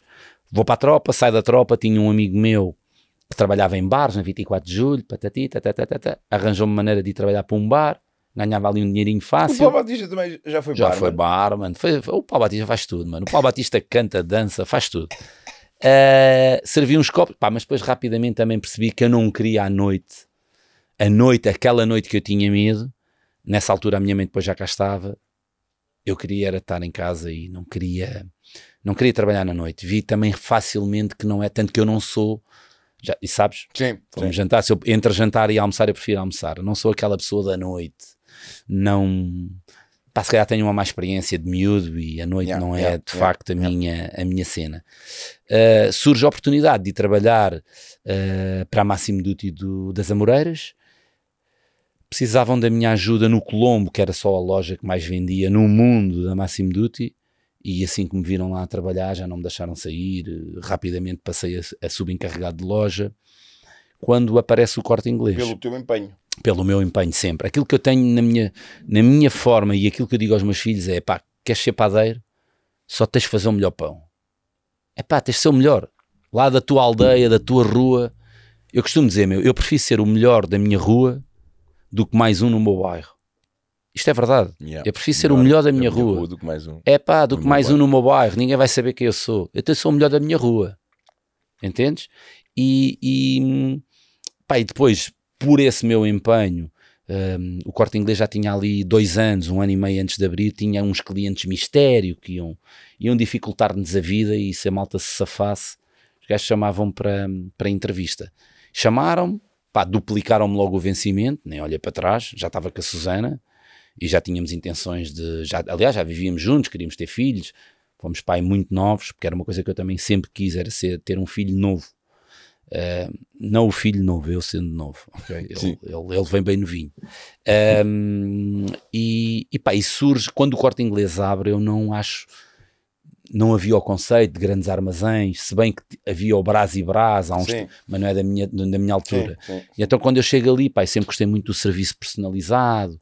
Vou para a tropa, saio da tropa, tinha um amigo meu que trabalhava em bares na 24 de julho, patati, tatatata, arranjou-me maneira de ir trabalhar para um bar, ganhava ali um dinheirinho O fácil. Paulo Batista também já foi Já barman. foi barman. Foi, foi- o Paulo Batista faz tudo, mano. O Paulo Batista canta, dança, faz tudo. Uh, servi uns copos, pá, mas depois rapidamente também percebi que eu não queria à noite, a noite, aquela noite que eu tinha medo, nessa altura a minha mãe depois já cá estava, eu queria era estar em casa e não queria, não queria trabalhar na noite. Vi também facilmente que não é tanto que eu não sou, já, e sabes, Sim, Fomos sim. jantar, se eu, entre jantar e almoçar, eu prefiro almoçar. Eu não sou aquela pessoa da noite. Não. Pá, se calhar tenho uma má experiência de miúdo e a noite Yeah, não é yeah, de yeah, facto a, minha, a minha cena. Uh, surge a oportunidade de trabalhar uh, para a Máximo Duty do, das Amoreiras. Precisavam da minha ajuda no Colombo, que era só a loja que mais vendia no mundo da Máximo Duty. E assim que me viram lá a trabalhar, já não me deixaram sair. Rapidamente passei a, a subencarregado de loja. Quando aparece o corte inglês Pelo teu empenho. Pelo meu empenho sempre. Aquilo que eu tenho na minha, na minha forma e aquilo que eu digo aos meus filhos é: pá, queres ser padeiro? Só tens de fazer o melhor pão. É pá, tens de ser o melhor. Lá da tua aldeia, da tua rua. Eu costumo dizer, meu, eu prefiro ser o melhor da minha rua do que mais um no meu bairro. Isto é verdade. Yeah. Eu prefiro ser o melhor da minha rua. do que mais um. É pá, do que mais um bairro. no meu bairro, ninguém vai saber quem eu sou. Eu sou o melhor da minha rua. Entendes? E, e, pá, e depois, por esse meu empenho, hum, o corte inglês já tinha ali dois anos, um ano e meio antes de abrir, tinha uns clientes mistério que iam, iam dificultar-nos a vida e se a malta se safasse, os gajos chamavam para, para entrevista. Chamaram-me, duplicaram-me logo o vencimento, nem olhei para trás, já estava com a Susana e já tínhamos intenções de. Já, aliás, já vivíamos juntos, queríamos ter filhos, fomos pai muito novos, porque era uma coisa que eu também sempre quis, era ser, ter um filho novo. Uh, não o filho novo, eu sendo novo, ok? Ele, ele, ele vem bem novinho. Um, e, e pá, e surge, quando o corte inglês abre, eu não acho, não havia o conceito de grandes armazéns, se bem que havia o Brás e Brás, há uns, mas não é da minha, da minha altura. Sim, sim. E então quando eu chego ali, pá, sempre gostei muito do serviço personalizado,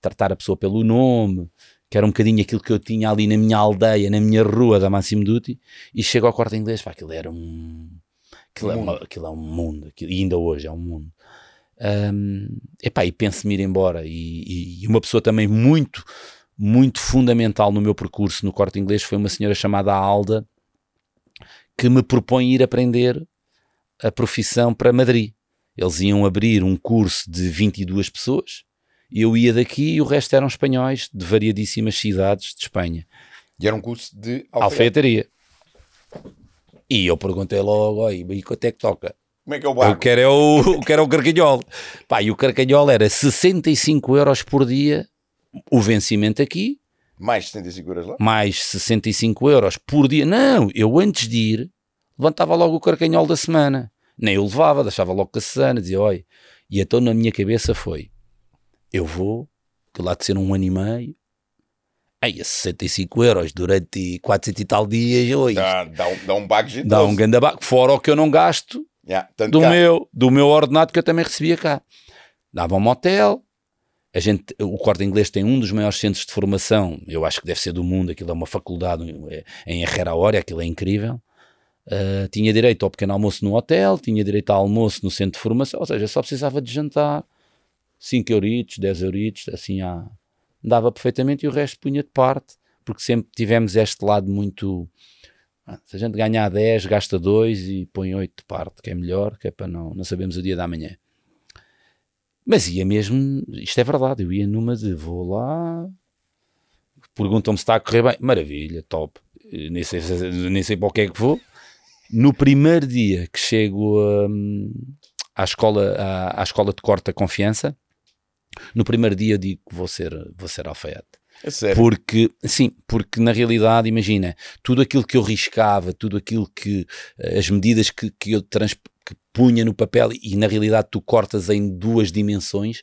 tratar a pessoa pelo nome, que era um bocadinho aquilo que eu tinha ali na minha aldeia, na minha rua da Máximo Duty, e chego ao corte inglês, pá, aquilo era um... Aquilo, um é, uma, aquilo é um mundo, aquilo, e ainda hoje é um mundo. Um, epá, e penso-me ir embora. E, e, uma pessoa também muito, muito fundamental no meu percurso no corte inglês foi uma senhora chamada Alda, que me propõe ir aprender a profissão para Madrid. Eles iam abrir um curso de 22 pessoas, eu ia daqui e o resto eram espanhóis de variadíssimas cidades de Espanha. E era um curso de alfaiataria. E eu perguntei logo, e quanto é que toca? Como é que é o barco? Eu quero é o, [laughs] eu quero é o carcanhol. Pá, e o carcanhol era 65 euros por dia, o vencimento aqui. Mais 65 euros lá? Mais 65 euros por dia. Não, eu antes de ir, levantava logo o carcanhol da semana. Nem eu levava, deixava logo com a Susana, dizia, oi. E então na minha cabeça foi, eu vou, que lá de ser um ano e meio, Aí, 65 euros durante 400 e tal dias, oi. Dá, dá um, dá um bago Dá um ganda bago, fora o que eu não gasto Yeah, do, meu, do meu ordenado que eu também recebia cá. Dava um hotel, a gente, o corte inglês tem um dos maiores centros de formação, eu acho que deve ser do mundo, aquilo é uma faculdade é, em Herrera Hora, aquilo é incrível. Uh, tinha direito ao pequeno almoço no hotel, tinha direito ao almoço no centro de formação, ou seja, só precisava de jantar 5 euritos, 10 euritos, assim ah, dava perfeitamente e o resto punha de parte, porque sempre tivemos este lado muito ah, se a gente ganhar 10, gasta 2 e põe 8 de parte, que é melhor, que é para não, não sabemos o dia da manhã. Mas ia mesmo, isto é verdade, eu ia numa de vou lá, perguntam-me se está a correr bem, maravilha, top, nem sei, nem sei para o que é que vou. No primeiro dia que chego hum, à, escola, à, à escola de corte da confiança, no primeiro dia eu digo que vou ser, vou ser alfaiate. É sério? Porque, sim, porque na realidade, imagina, tudo aquilo que eu riscava, tudo aquilo que, eh, as medidas que, que eu trans, que punha no papel e na realidade tu cortas em duas dimensões,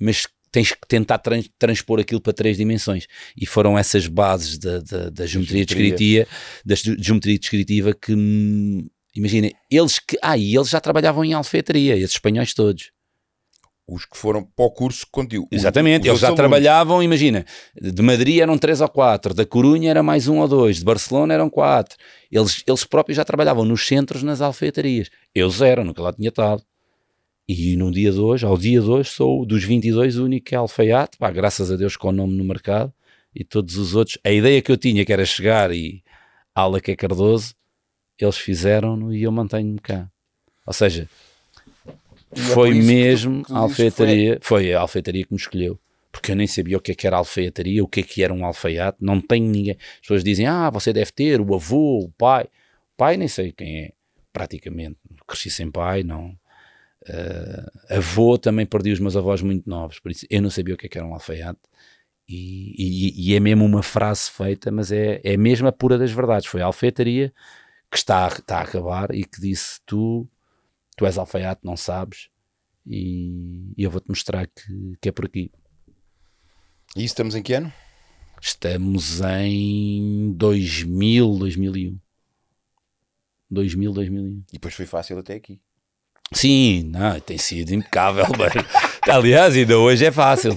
mas tens que tentar trans, transpor aquilo para três dimensões. E foram essas bases da, da, da geometria, geometria. da geometria descritiva que, hum, imagina, eles que, ah, e eles já trabalhavam em alfaiataria, esses espanhóis todos os que foram para o curso contigo. Exatamente, eles já alunos. trabalhavam, imagina, de Madrid eram três ou quatro, da Corunha era mais um ou dois, de Barcelona eram quatro. Eles, eles próprios já trabalhavam nos centros, nas alfaiatarias. Eu zero, nunca lá tinha estado. E no dia de hoje, ao dia de hoje, sou dos 22 o único que é alfaiate, pá, graças a Deus com o nome no mercado, e todos os outros, a ideia que eu tinha que era chegar e ala que é Cardoso, eles fizeram e eu mantenho-me cá. Ou seja, é foi mesmo a alfaiataria, foi. foi. a alfaiataria que me escolheu. Porque eu nem sabia o que, é que era alfaiataria, o que, é que era um alfaiate, não tenho ninguém. As pessoas dizem, ah, você deve ter o avô, o pai. O pai nem sei quem é, praticamente. Cresci sem pai, não. Uh, avô também perdi os meus avós muito novos, por isso eu não sabia o que, é que era um alfaiate. E, e, e, é mesmo uma frase feita, mas é, é mesmo a pura das verdades. Foi a alfaiataria que está, está a acabar e que disse: Tu tu és alfaiate, não sabes, e, e eu vou-te mostrar que, que é por aqui. E estamos em que ano? Estamos em 2000, 2001. 2000, 2001. E depois foi fácil até aqui. Sim, não, tem sido impecável. [laughs] aliás, ainda hoje é fácil.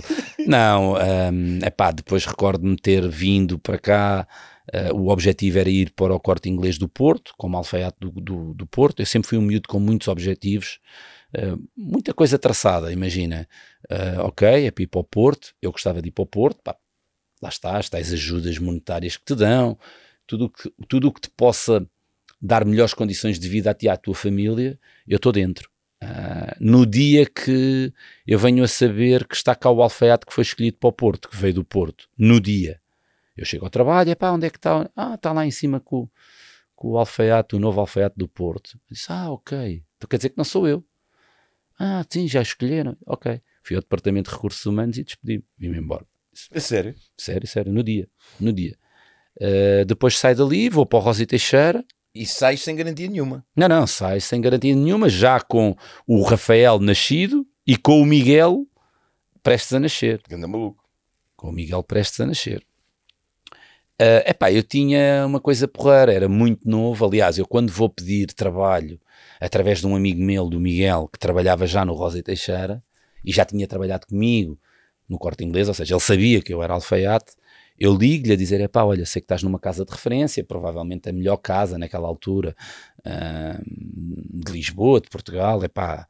Não, um, epá, depois recordo-me ter vindo para cá Uh, o objetivo era ir para o corte inglês do Porto, como alfaiate do, do, do Porto. Eu sempre fui um miúdo com muitos objetivos, uh, muita coisa traçada. Imagina, uh, ok, é para ir para o Porto. Eu gostava de ir para o Porto, pá, lá estás, tais ajudas monetárias que te dão, tudo que, o tudo que te possa dar melhores condições de vida a ti e à tua família, eu estou dentro. No dia que eu venho a saber que está cá o alfaiate que foi escolhido para o Porto, que veio do Porto, no dia. Eu chego ao trabalho, é pá, onde é que está? Ah, está lá em cima com, com o alfaiate, o novo alfaiate do Porto. Eu disse, ah, ok. Então quer dizer que não sou eu. Ah, sim, já escolheram. Ok. Fui ao departamento de recursos humanos e despedi-me. Vim-me embora. É sério? Sério, sério. No dia. No dia. Uh, depois saio dali, vou para o Rosa Teixeira. E sai sem garantia nenhuma? Não, não, sai sem garantia nenhuma, já com o Rafael nascido e com o Miguel prestes a nascer. Ganda maluco. Com o Miguel prestes a nascer. Uh, epá, eu tinha uma coisa porreira, era muito novo. Aliás, eu quando vou pedir trabalho através de um amigo meu, do Miguel, que trabalhava já no Rosa e Teixeira e já tinha trabalhado comigo no corte inglês, ou seja, ele sabia que eu era alfaiate. Eu ligo-lhe a dizer: é pá, olha, sei que estás numa casa de referência, provavelmente a melhor casa naquela altura uh, de Lisboa, de Portugal. É pá,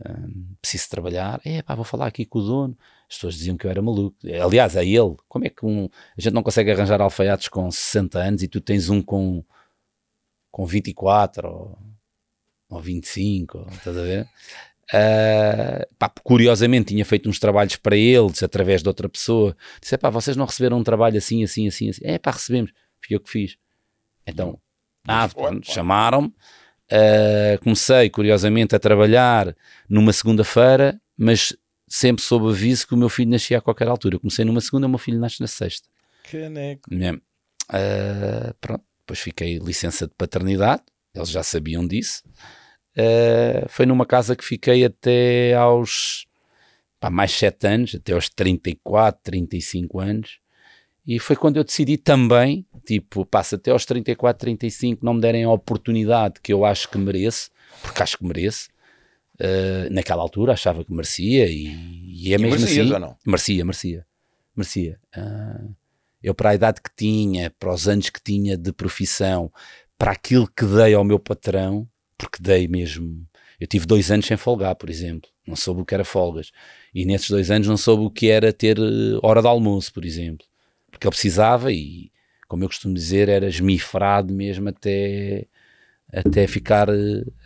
uh, preciso trabalhar. É pá, vou falar aqui com o dono. As pessoas diziam que eu era maluco. Aliás, a ele, como é que um, a gente não consegue arranjar alfaiates com 60 anos e tu tens um com, com 24 ou, ou 25, ou, estás a ver? Uh, pá, curiosamente tinha feito uns trabalhos para eles através de outra pessoa. Disse: pá, vocês não receberam um trabalho assim, assim, assim, assim. É pá, recebemos. Fui eu que fiz. Então, ah, chamaram-me. Uh, comecei, curiosamente, a trabalhar numa segunda-feira, mas sempre sob aviso que o meu filho nascia a qualquer altura. Eu comecei numa segunda, o meu filho nasce na sexta. Caneco. Uh, pronto, depois fiquei licença de paternidade, eles já sabiam disso. Uh, foi numa casa que fiquei até aos pá, mais 7 anos, até aos 34, 35 anos. E foi quando eu decidi também, tipo, passa até aos 34, 35, não me derem a oportunidade que eu acho que mereço, porque acho que mereço, Uh, naquela altura achava que merecia e, e é e mesmo assim. Ou não? Merecia, merecia. Merecia. Uh, eu, para a idade que tinha, para os anos que tinha de profissão, para aquilo que dei ao meu patrão, porque dei mesmo. Eu tive dois anos sem folgar, por exemplo. Não soube o que era folgas. E nesses dois anos não soube o que era ter eh, hora de almoço, por exemplo. Porque ele precisava e, como eu costumo dizer, era esmifrado mesmo até, até, ficar,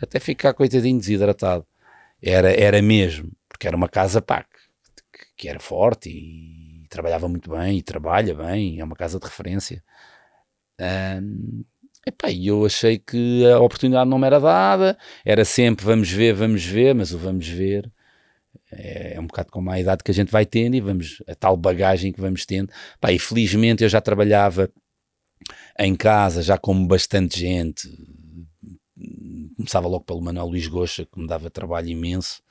até ficar coitadinho desidratado. Era, era mesmo, porque era uma casa pá, que, que era forte e, trabalhava muito bem e trabalha bem, é uma casa de referência. Um, epá, e eu achei que a oportunidade não me era dada, era sempre vamos ver, vamos ver, mas o vamos ver é, é, um bocado como a idade que a gente vai tendo e vamos, a tal bagagem que vamos tendo. Pá, e felizmente eu já trabalhava em casa, já com bastante gente, começava logo pelo Manuel Luís Goxa, que me dava trabalho imenso.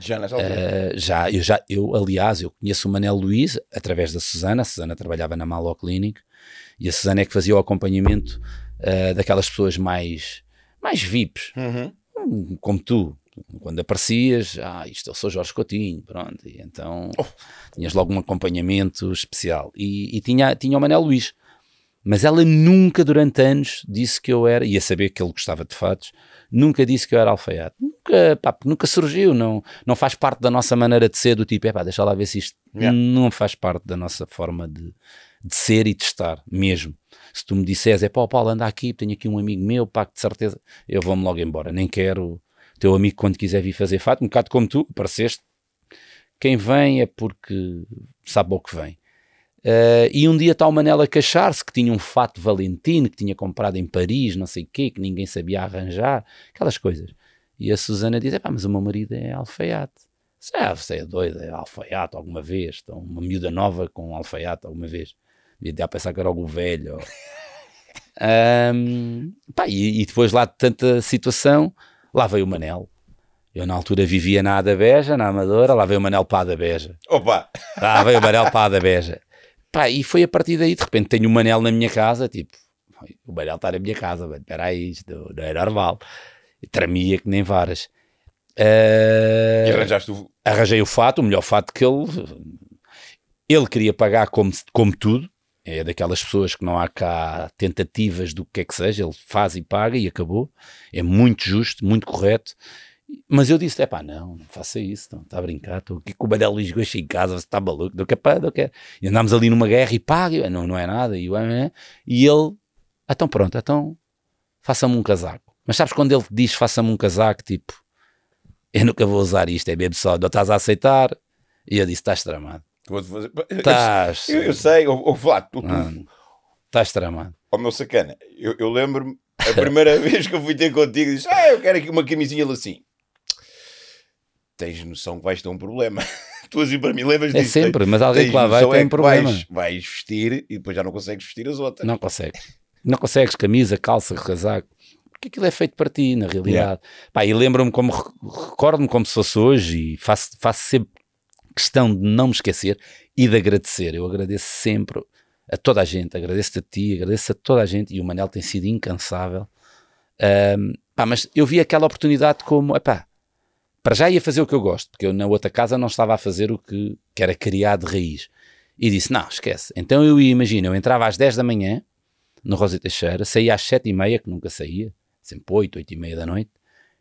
Já nessa altura? Uh, já, eu já, eu, aliás, eu conheço o Manel Luís através da Susana, a Susana trabalhava na Malo Clinic, e a Susana é que fazia o acompanhamento uh, daquelas pessoas mais, mais VIPs, uhum. Hum, como tu, quando aparecias, ah, isto eu sou Jorge Coutinho, pronto, e então oh. tinhas logo um acompanhamento especial, e, e tinha, tinha o Manel Luís, mas ela nunca durante anos disse que eu era, ia saber que ele gostava de fatos, nunca disse que eu era alfaiate. Nunca, pá, nunca surgiu, não, não faz parte da nossa maneira de ser, do tipo, é pá, deixa lá ver se isto yeah. não faz parte da nossa forma de, de ser e de estar, mesmo. Se tu me disseres, é pá, Paulo, anda aqui, tenho aqui um amigo meu, pá, de certeza, eu vou-me logo embora, nem quero teu amigo quando quiser vir fazer fato, um bocado como tu, apareceste, quem vem é porque sabe o que vem. Uh, e um dia está o Manela a queixar-se que tinha um fato Valentino que tinha comprado em Paris, não sei o quê, que ninguém sabia arranjar, aquelas coisas. E a Susana diz: pá, mas o meu marido é alfaiate. Ah, você é doido, é alfaiate alguma vez. Então, uma miúda nova com alfaiate alguma vez. Devia pensar que era algo velho. [laughs] um, pá, e, e, depois lá de tanta situação, lá veio o Manel. Eu na altura vivia na Ada Beja, na Amadora, lá veio o Manel para a Ada Beja. Opa! Lá veio o Manel para a Ada Beja. Pá, e foi a partir daí, de repente tenho o Manel na minha casa, tipo, o Manel está na minha casa, espera aí, isto não é normal. E tremia que nem varas. Uh, e arranjaste o... Arranjei o fato, o melhor fato que ele... Ele queria pagar como, como tudo, é daquelas pessoas que não há cá tentativas do que é que seja, ele faz e paga e acabou. É muito justo, muito correto. Mas eu disse: é pá, não, não faça isso, não, está a brincar, estou aqui com o Badel Luís em casa, você está maluco, não quer, não quer. E andámos ali numa guerra e paga, não, não é nada. E, e ele, então pronto, então faça-me um casaco. Mas sabes quando ele diz faça-me um casaco, tipo, eu nunca vou usar isto, é mesmo só, não estás a aceitar? E eu disse: estás tramado. Estás. Eu, eu, sei, o ou tu. Estás tramado. Ó oh, meu sacana, eu, eu lembro-me, a primeira [laughs] vez que eu fui ter contigo, disse: Ah, eu quero aqui uma camisinha assim tens noção que vais ter um problema. [laughs] tu assim para mim lembras é disso. É sempre, mas alguém que lá vai tem é um problema. Vais, vais, vestir e depois já não consegues vestir as outras. Não consegues. Não consegues camisa, calça, casaco. Porque aquilo é feito para ti, na realidade. Yeah. Pá, e lembro-me como, recordo-me como se fosse hoje e faço, faço sempre questão de não me esquecer e de agradecer. Eu agradeço sempre a toda a gente, agradeço-te a ti, agradeço a toda a gente, e o Manel tem sido incansável. Um, pá, mas eu vi aquela oportunidade como, epá, para já ia fazer o que eu gosto, porque eu na outra casa não estava a fazer o que, que era criar de raiz. E disse, não, esquece. Então eu ia, imagina, eu entrava às 10 da manhã, no Rosa Teixeira, saía às 7 e meia, que nunca saía, sempre 8, 8 e meia da noite,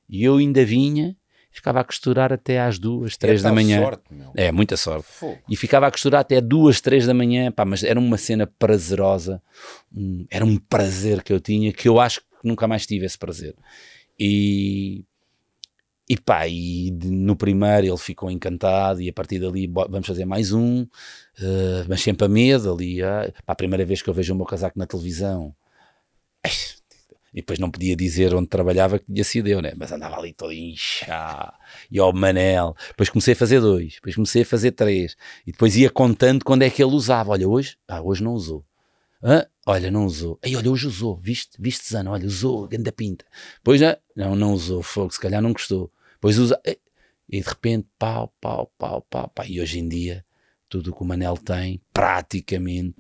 e eu ainda vinha, ficava a costurar até às 2, 3 é da manhã. Sorte, é, muita sorte. Fogo. E ficava a costurar até 2, 3 da manhã, pá, mas era uma cena prazerosa, um, era um prazer que eu tinha, que eu acho que nunca mais tive esse prazer. E, e pá, e no primeiro ele ficou encantado e a partir dali vamos fazer mais um, uh, mas sempre a medo ali. Uh, pá, a primeira vez que eu vejo o meu casaco na televisão, e depois não podia dizer onde trabalhava que tinha sido eu, né? mas andava ali todo inchado, e ao Manel. Depois comecei a fazer dois, depois comecei a fazer três, e depois ia contando quando é que ele usava. Olha, hoje, ah, hoje não usou. Olha, não usou. Aí, olha, hoje usou. Viste? Viste, Zana? Olha, usou. Ganda pinta. Pois não, não, não usou. Fogo, se calhar não gostou. Pois usa. E de repente, pau, pau, pau, pau, pau. E hoje em dia, tudo o que o Manel tem, praticamente,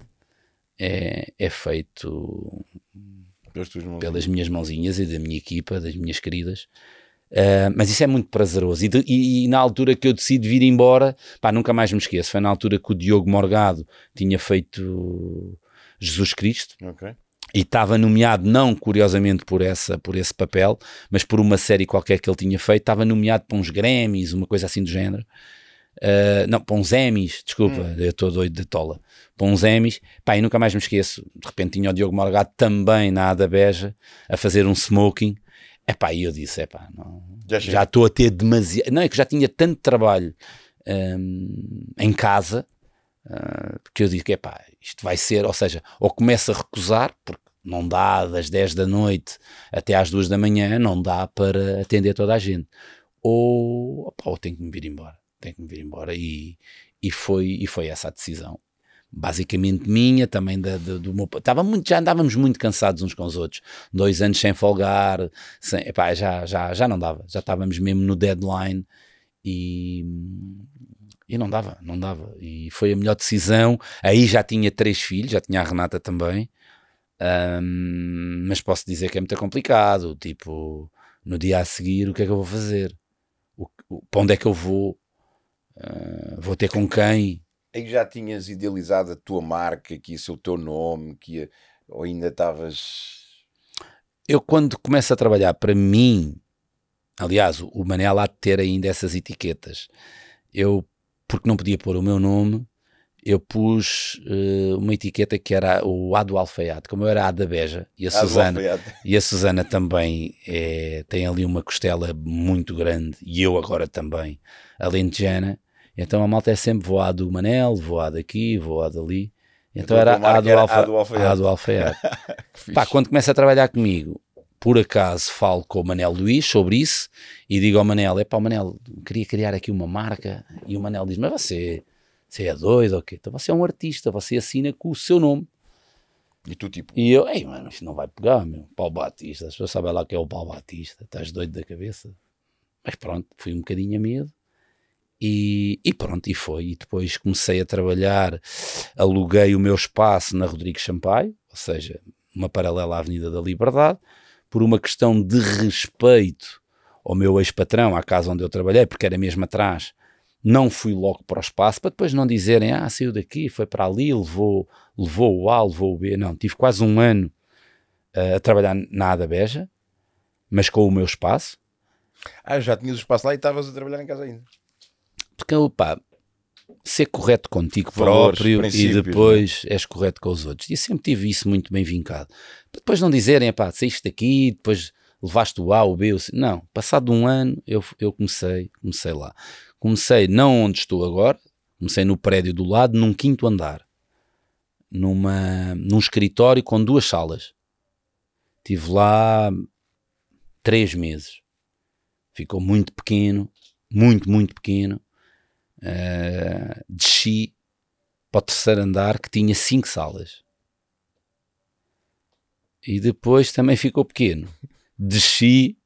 é, é feito pelas minhas mãozinhas e da minha equipa, das minhas queridas. Uh, mas isso é muito prazeroso. E, de, e, e, na altura que eu decidi vir embora, pá, nunca mais me esqueço. Foi na altura que o Diogo Morgado tinha feito Jesus Cristo. Okay. E estava nomeado, não curiosamente por, essa, por esse papel, mas por uma série qualquer que ele tinha feito, estava nomeado para uns Grammys, uma coisa assim do género. Uh, não, para uns Emmys, desculpa, hum. eu estou doido de tola. Para uns Emmys, pá, e nunca mais me esqueço. De repente tinha o Diogo Morgado também na Ada Beja a fazer um smoking. Epá, e eu disse: epá, não, já estou a ter demasiado. Não, é que já tinha tanto trabalho um, em casa uh, que eu digo: que epá, isto vai ser, ou seja, ou começa a recusar, porque não dá das 10 da noite até às 2 da manhã, não dá para atender toda a gente. Ou, opa, ou tenho que me vir embora, tenho que me vir embora. E, e, foi, e foi essa a decisão. Basicamente minha, também da, da, do meu. Estava muito, já andávamos muito cansados uns com os outros. Dois anos sem folgar, sem, epá, já, já, já não dava. Já estávamos mesmo no deadline e, e não dava, não dava. E foi a melhor decisão. Aí já tinha três filhos, já tinha a Renata também. Um, mas posso dizer que é muito complicado. Tipo, no dia a seguir, o que é que eu vou fazer? O, o, para onde é que eu vou? Uh, vou ter com quem? Aí já tinhas idealizado a tua marca, que isso é o teu nome, que ia, ou ainda estavas. Eu, quando começo a trabalhar para mim, aliás, o Manel há de ter ainda essas etiquetas. Eu porque não podia pôr o meu nome, eu pus uh, uma etiqueta que era o A do Alfaiate, como eu era A da Beja, e a, Susana, e a Susana também é, tem ali uma costela muito grande, e eu agora também, alentejana, então a malta é sempre vou A do Manel, vou A daqui, vou A dali, então, então era A do, Alfa, A do Alfaiate. A do Alfaiate. [laughs] Pá, quando começa a trabalhar comigo, por acaso falo com o Manel Luís sobre isso e digo ao Manel: é pá, Manel, queria criar aqui uma marca. E o Manel diz: Mas você, você é doido ou quê? Então você é um artista, você assina com o seu nome. E tu, tipo. E eu, ei, mano, isto não vai pegar, meu. Paulo Batista, as pessoas sabem lá que é o Paulo Batista, estás doido da cabeça. Mas pronto, fui um bocadinho a medo. E, e, pronto, e foi. E depois comecei a trabalhar, aluguei o meu espaço na Rodrigues Sampaio, ou seja, uma paralela à Avenida da Liberdade por uma questão de respeito ao meu ex-patrão, à casa onde eu trabalhei, porque era mesmo atrás, não fui logo para o espaço, para depois não dizerem, ah, saiu daqui, foi para ali, levou, levou o A, levou o B. Não, tive quase um ano uh, a trabalhar na Ada Beja, mas com o meu espaço. Ah, já tinhas o espaço lá e estavas a trabalhar em casa ainda. Porque, pá, ser correto contigo Valores, próprio e depois é? és correto com os outros. E sempre tive isso muito bem vincado. Depois não dizerem, pá, saíste daqui, depois levaste o A, o B, o C. Não, passado um ano eu, eu comecei, comecei lá. Comecei não onde estou agora, comecei no prédio do lado, num quinto andar, numa, num escritório com duas salas. Estive lá três meses. Ficou muito pequeno, muito, muito pequeno uh, desci para o terceiro andar que tinha cinco salas. E depois também ficou pequeno. Desci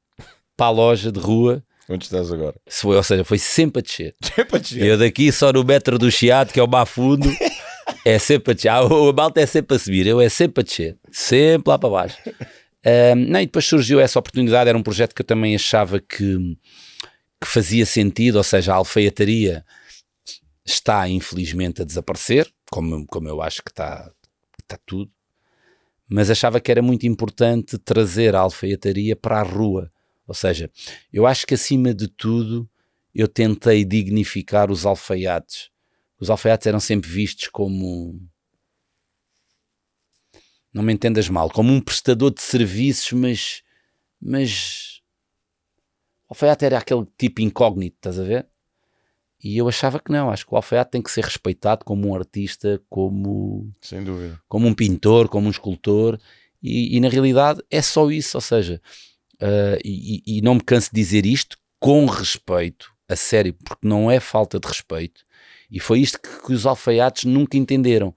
para a loja de rua. Onde estás agora? Foi, ou seja, foi sempre a descer. [laughs] Sempre a descer. Eu daqui só no metro do Chiado, que é o Bafundo, [laughs] É sempre a descer. Ah, o malta é sempre a subir, eu é sempre a descer. Sempre lá para baixo. Um, não, e depois surgiu essa oportunidade, era um projeto que eu também achava que, que fazia sentido, ou seja, a alfaiataria está infelizmente a desaparecer, como, como eu acho que está, está tudo, mas achava que era muito importante trazer a alfaiataria para a rua. Ou seja, eu acho que acima de tudo eu tentei dignificar os alfaiates. Os alfaiates eram sempre vistos como. Não me entendas mal, como um prestador de serviços, mas. Mas. O alfaiate era aquele tipo incógnito, estás a ver? E eu achava que não, acho que o alfaiate tem que ser respeitado como um artista, como. Sem dúvida. Como um pintor, como um escultor. E, e na realidade é só isso, ou seja, uh, e, e não me canso de dizer isto com respeito, a sério, porque não é falta de respeito. E foi isto que, que os alfaiates nunca entenderam.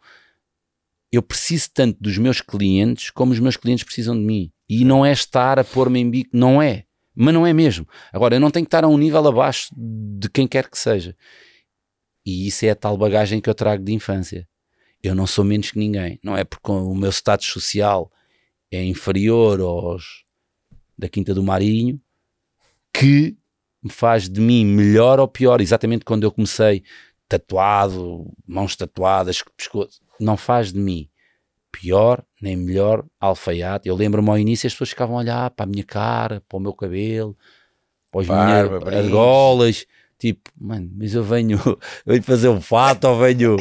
Eu preciso tanto dos meus clientes como os meus clientes precisam de mim. E não é estar a pôr-me em bico, não é mas não é mesmo. Agora, eu não tenho que estar a um nível abaixo de quem quer que seja. E isso é a tal bagagem que eu trago de infância. Eu não sou menos que ninguém. Não é porque o meu status social é inferior aos da Quinta do Marinho que me faz de mim melhor ou pior. Exatamente quando eu comecei tatuado, mãos tatuadas, pescoço, não faz de mim pior nem melhor alfaiate. Eu lembro-me ao início as pessoas ficavam a olhar para a minha cara, para o meu cabelo, para as Barba, minhas argolas. Tipo, mano, mas eu venho, [laughs] eu venho fazer um fato ou venho.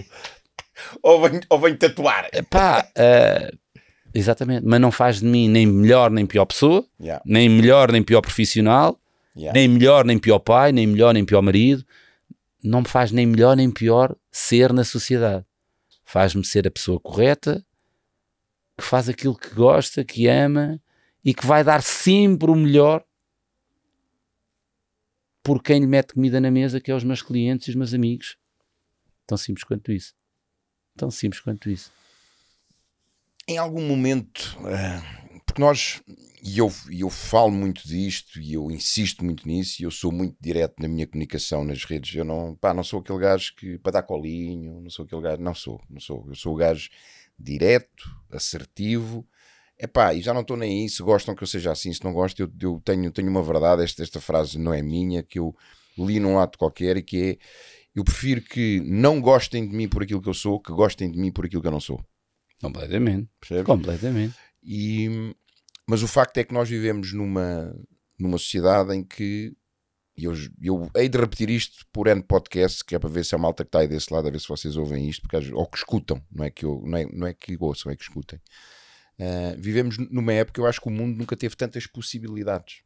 [laughs] ou, venho ou venho tatuar. Pá, uh, exatamente. Mas não faz de mim nem melhor nem pior pessoa, yeah. nem melhor nem pior profissional, yeah. nem melhor nem pior pai, nem melhor nem pior marido. Não me faz nem melhor nem pior ser na sociedade. Faz-me ser a pessoa correta, que faz aquilo que gosta, que ama e que vai dar sempre o melhor por quem lhe mete comida na mesa, que é os meus clientes e os meus amigos. Tão simples quanto isso. Tão simples quanto isso. Em algum momento, uh, porque nós, e eu, eu falo muito disto, e eu insisto muito nisso, e eu sou muito direto na minha comunicação nas redes. Eu não, pá, não sou aquele gajo que para dar colinho, não sou aquele gajo, não sou, não sou. Eu sou o gajo direto, assertivo. Epá, e já não estou nem aí se gostam que eu seja assim, se não gostam, eu, eu, tenho, tenho uma verdade, esta, esta frase não é minha, que eu li num ato qualquer e que é eu prefiro que não gostem de mim por aquilo que eu sou, que gostem de mim por aquilo que eu não sou. Completamente. Percebe? Completamente. E, mas o facto é que nós vivemos numa, numa sociedade em que e eu, eu hei de repetir isto por N podcast, que é para ver se a malta que está aí desse lado, a ver se vocês ouvem isto, porque, ou que escutam, não é que, eu, não é, não é que ouçam, é que escutem. Uh, vivemos numa época, eu acho que o mundo nunca teve tantas possibilidades.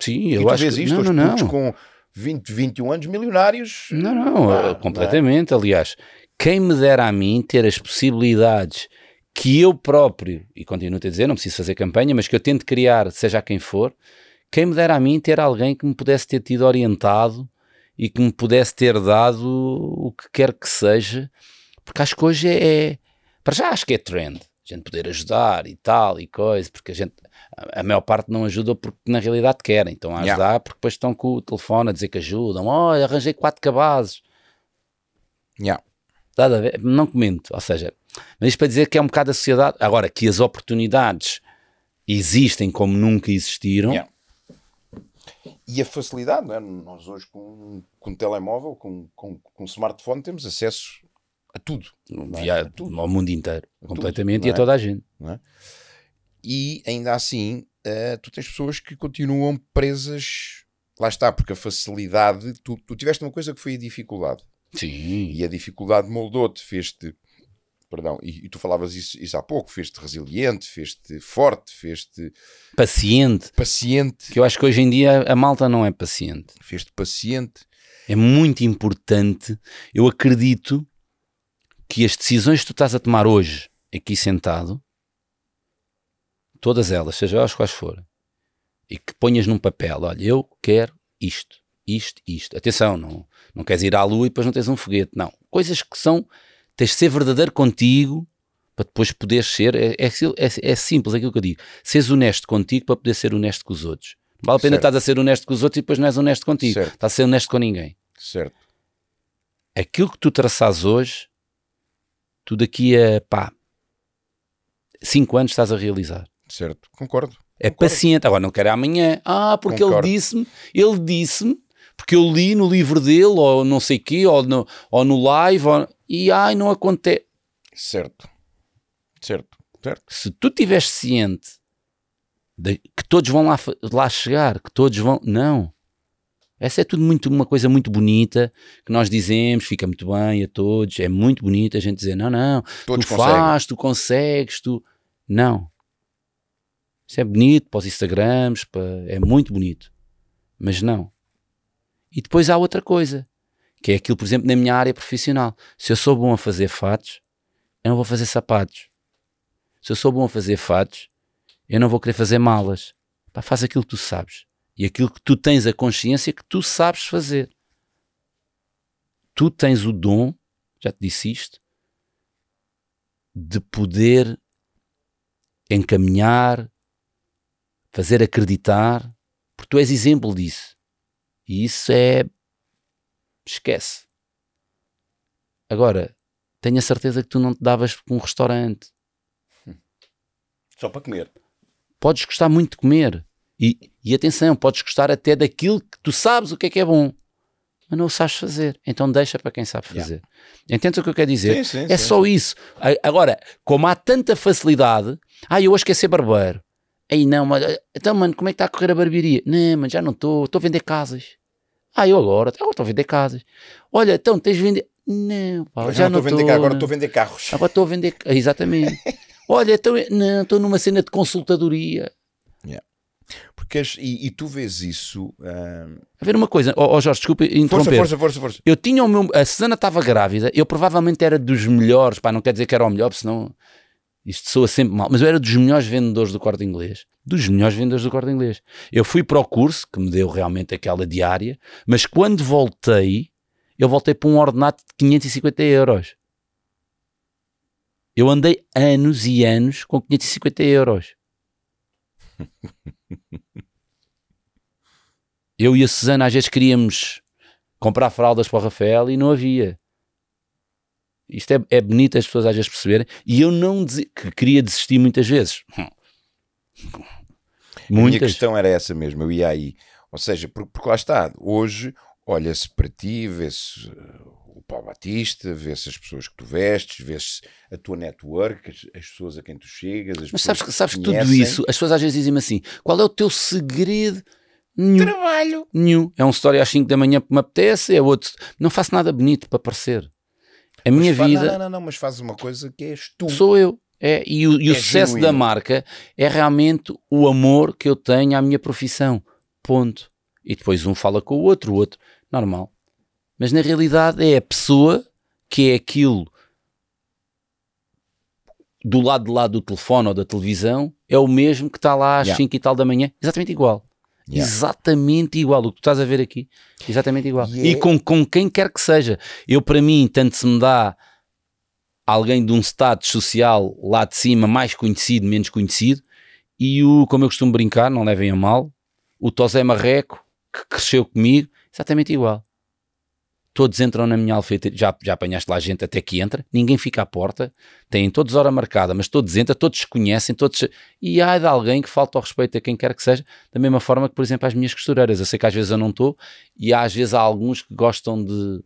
Sim, eu acho vês que... isto, não, não, não. com 20, 21 anos, milionários. Não, não, ah, completamente. Não é? Aliás, quem me dera a mim ter as possibilidades que eu próprio, e continuo a dizer, não preciso fazer campanha, mas que eu tento criar, seja quem for, quem me dera a mim ter alguém que me pudesse ter tido orientado e que me pudesse ter dado o que quer que seja, porque acho que hoje é, é para já acho que é trend, a gente poder ajudar e tal e coisa, porque a gente, a, maior parte não ajuda porque na realidade querem, então a ajudar yeah. porque depois estão com o telefone a dizer que ajudam, olha, arranjei quatro cabazes. Yeah. Dá a ver? Não comento, ou seja, mas isto para dizer que é um bocado a sociedade, agora que as oportunidades existem como nunca existiram, yeah e a facilidade, não é? Nós hoje com, com um telemóvel, com, com, com um smartphone, temos acesso a tudo. É? Via, a tudo. Ao mundo inteiro, a completamente, tudo, e a é? toda a gente. É? E ainda assim, uh, tu tens pessoas que continuam presas. Lá está, porque a facilidade. Tu, tu tiveste uma coisa que foi a dificuldade. Sim. E a dificuldade moldou-te, fez-te perdão, e, e, tu falavas isso, isso há pouco, fez-te resiliente, fez-te forte, fez-te paciente. Paciente. Que eu acho que hoje em dia a malta não é paciente. Fez-te paciente. É muito importante. Eu acredito que as decisões que tu estás a tomar hoje, aqui sentado, todas elas, seja elas quais forem, e que ponhas num papel, olha, eu quero isto, isto, isto. Atenção, não, não queres ir à lua e depois não tens um foguete. Não. Coisas que são tens de ser verdadeiro contigo para depois poderes ser. É, é, é, é, simples aquilo que eu digo. Seres honesto contigo para poder ser honesto com os outros. Vale a pena estás a ser honesto com os outros e depois não és honesto contigo. Certo. Estás a ser honesto com ninguém. Certo. Aquilo que tu traças hoje tu daqui a pá, 5 anos estás a realizar. Certo, concordo. É concordo. paciente. Agora não quero amanhã. Ah, porque Concordo. ele disse-me, ele disse-me, porque eu li no livro dele, ou não sei quê, ou no, ou no live, ou- e ai, não acontece. Certo. Certo. Certo. Se tu estiveres ciente de- que todos vão lá, lá chegar, que todos vão. Não. Essa é tudo muito, uma coisa muito bonita que nós dizemos, fica muito bem a todos, é muito bonito a gente dizer: não, não, Todos tu conseguem. faz, tu consegues, tu. Não. Isso é bonito para os Instagrams, para- é muito bonito. Mas não. E depois há outra coisa, que é aquilo, por exemplo, na minha área profissional. Se eu sou bom a fazer fatos, eu não vou fazer sapatos. Se eu sou bom a fazer fatos, eu não vou querer fazer malas. Pá, faz aquilo que tu sabes. E aquilo que tu tens a consciência que tu sabes fazer. Tu tens o dom, já te disse isto, de poder encaminhar, fazer acreditar, porque tu és exemplo disso. E isso é. Esquece. Agora, tenho a certeza que tu não te davas com um restaurante. Só para comer. Podes gostar muito de comer. E, e atenção, podes gostar até daquilo que tu sabes o que é que é bom. Mas não o sabes fazer. Então deixa para quem sabe fazer. Entendes o que eu quero dizer? Sim, sim, É sim. só isso. Agora, como há tanta facilidade, ah, eu hoje quero ser barbeiro. Aí não, mas então, mano, como é que está a correr a barbearia? Não, mano, já não estou, estou a vender casas. Ah, eu agora, agora estou a vender casas. Olha, então tens de vender. Não, pá, já não estou a vender agora estou a vender carros. Agora estou a vender. Exatamente. [laughs] Olha, então, não, estou numa cena de consultadoria. Porque as- e, e tu vês isso. ah, A ver uma coisa, ó ó, Jorge, desculpa Força, interromper. força, força, força. Eu tinha o meu. A Susana estava grávida, eu provavelmente era dos melhores, pá, não quer dizer que era o melhor, porque senão isto soa sempre mal, mas eu era dos melhores vendedores do corte inglês. Dos melhores vendedores do corte inglês. Eu fui para o curso, que me deu realmente aquela diária, mas quando voltei, eu voltei para um ordenado de 550 euros. Eu andei anos e anos com 550 euros. [laughs] Eu e a Susana às vezes queríamos comprar fraldas para o Rafael e não havia. Isto é, é bonito as pessoas às vezes perceberem. E eu não desi- que queria desistir muitas vezes. A minha Muitas. questão era essa mesmo, eu ia aí. Ou seja, porque, porque lá está, hoje olha-se para ti, vê-se uh, o Paulo Batista, vê-se as pessoas que tu vestes, vê-se a tua network, as, as pessoas a quem tu chegas, as Mas sabes, que- sabes que tudo isso, as pessoas às vezes dizem-me assim: qual é o teu segredo? Nenhum. Trabalho. Nenhum. É um story às 5 da manhã que me apetece, é outro. Não faço nada bonito para parecer. A minha Mas vida Não, não, não, mas fazes uma coisa que és tu. sou eu. É, e o, e o sucesso genuíno. da marca é realmente o amor que eu tenho à minha profissão. Ponto. E depois um fala com o outro, o outro. Normal. Mas na realidade é a pessoa que é aquilo do lado de lá do telefone ou da televisão, é o mesmo que está lá às Yeah. 5 e tal da manhã. Exatamente igual. Yeah. Exatamente igual. O que tu estás a ver aqui, exatamente igual. E E é- com, com quem quer que seja. Eu, para mim, tanto se me dá alguém de um status social lá de cima, mais conhecido, menos conhecido, e o, como eu costumo brincar, não levem a mal, o Tosé Marreco, que cresceu comigo, exatamente igual. Todos entram na minha alfeitaria, já, já apanhaste lá gente até que entra, ninguém fica à porta, têm todos hora marcada, mas todos entram, todos se conhecem, todos e há de alguém que falta ao respeito a quem quer que seja, da mesma forma que, por exemplo, as minhas costureiras. Eu sei que às vezes eu não estou, e às vezes há alguns que gostam de.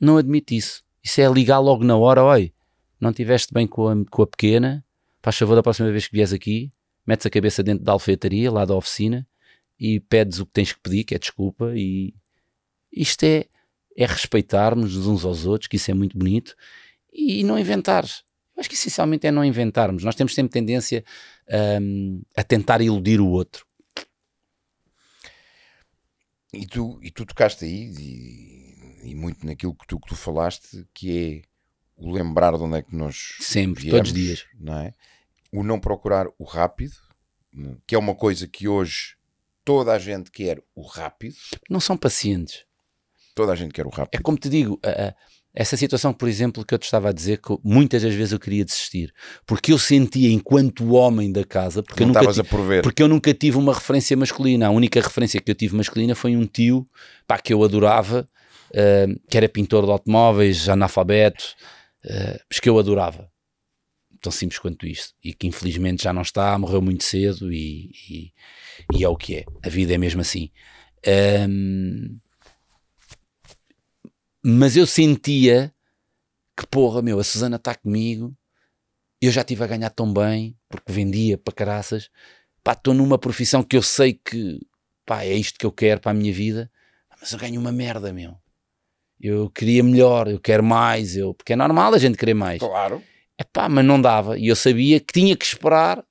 Não admito isso. Isso é ligar logo na hora, oi, não estiveste bem com a, com a pequena, faz favor da próxima vez que vieres aqui, metes a cabeça dentro da alfeitaria, lá da oficina, e pedes o que tens que pedir, que é desculpa, e isto é, é respeitarmos uns aos outros, que isso é muito bonito, e não inventares. Eu acho que essencialmente é não inventarmos. Nós temos sempre tendência hum, a tentar iludir o outro. E tu, e tu tocaste aí, e, e muito naquilo que tu, que tu falaste, que é o lembrar de onde é que nós Sempre, viemos, todos os dias. não é? O não procurar o rápido, que é uma coisa que hoje toda a gente quer o rápido, Não são pacientes. Toda a gente quer o É rápido. como te digo, a- a- essa situação, por exemplo, que eu te estava a dizer, que muitas das vezes eu queria desistir, porque eu sentia enquanto homem da casa, porque, eu nunca, estavas ti- a prover. porque eu nunca tive uma referência masculina. A única referência que eu tive masculina foi um tio pá, que eu adorava, ah, que era pintor de automóveis, analfabeto, uh, mas que eu adorava. Tão simples quanto isto. E que infelizmente já não está, morreu muito cedo e, e, e é o que é. A vida é mesmo assim. Um, mas eu sentia que porra, meu, a Susana está comigo, eu já estive a ganhar tão bem, porque vendia para caraças, pá, estou numa profissão que eu sei que, pá, é isto que eu quero para a minha vida, mas eu ganho uma merda, meu. Eu queria melhor, eu quero mais, eu, porque é normal a gente querer mais. Claro. É pá, mas não dava, e eu sabia que tinha que esperar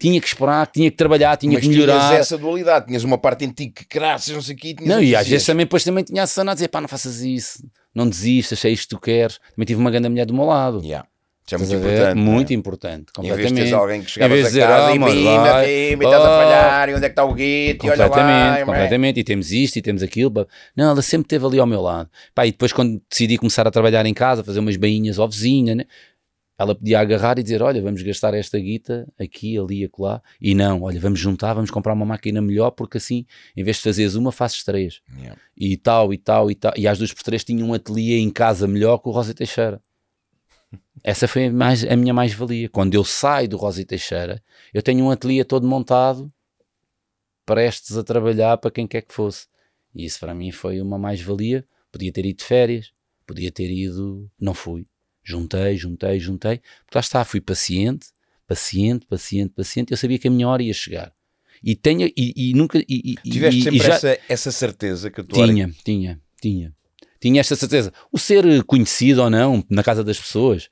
tinha que esperar, tinha que trabalhar, tinha mas que melhorar. Tinhas essa dualidade, tinhas uma parte em ti que graças, não sei o quê. Não, e às vezes também, depois também tinha a Susana a dizer, pá, não faças isso, não desistas, é isto que tu queres. Também tive uma grande mulher do meu lado. Yeah. Isso é muito importante. Muito é? importante. Completamente. Em vez de alguém que chegava a dizer, casa oh, e bimba, estás a falhar, e onde é que está o guito, e olha lá. Completamente, e temos isto, e temos aquilo. Não, ela sempre esteve ali ao meu lado. Pá, e depois quando decidi começar a trabalhar em casa, fazer umas bainhas ao vizinho, né? Ela podia agarrar e dizer: Olha, vamos gastar esta guita aqui, ali, acolá. E não, olha, vamos juntar, vamos comprar uma máquina melhor, porque assim, em vez de fazeres uma, fazes três. Yeah. E tal, e tal, e tal. E às duas por três tinha um ateliê em casa melhor que o Rosa Teixeira. [laughs] Essa foi a, mais, a minha mais-valia. Quando eu saio do Rosa Teixeira, eu tenho um ateliê todo montado, prestes a trabalhar para quem quer que fosse. E isso para mim foi uma mais-valia. Podia ter ido de férias, podia ter ido. Não fui Juntei, juntei, juntei. Porque lá está, fui paciente, paciente, paciente, paciente. Eu sabia que a minha hora ia chegar. E tenho, e, e nunca. E, Tiveste e, sempre já... essa, essa certeza que tu Tinha, tinha, tinha. Tinha esta certeza. O ser conhecido ou não na casa das pessoas,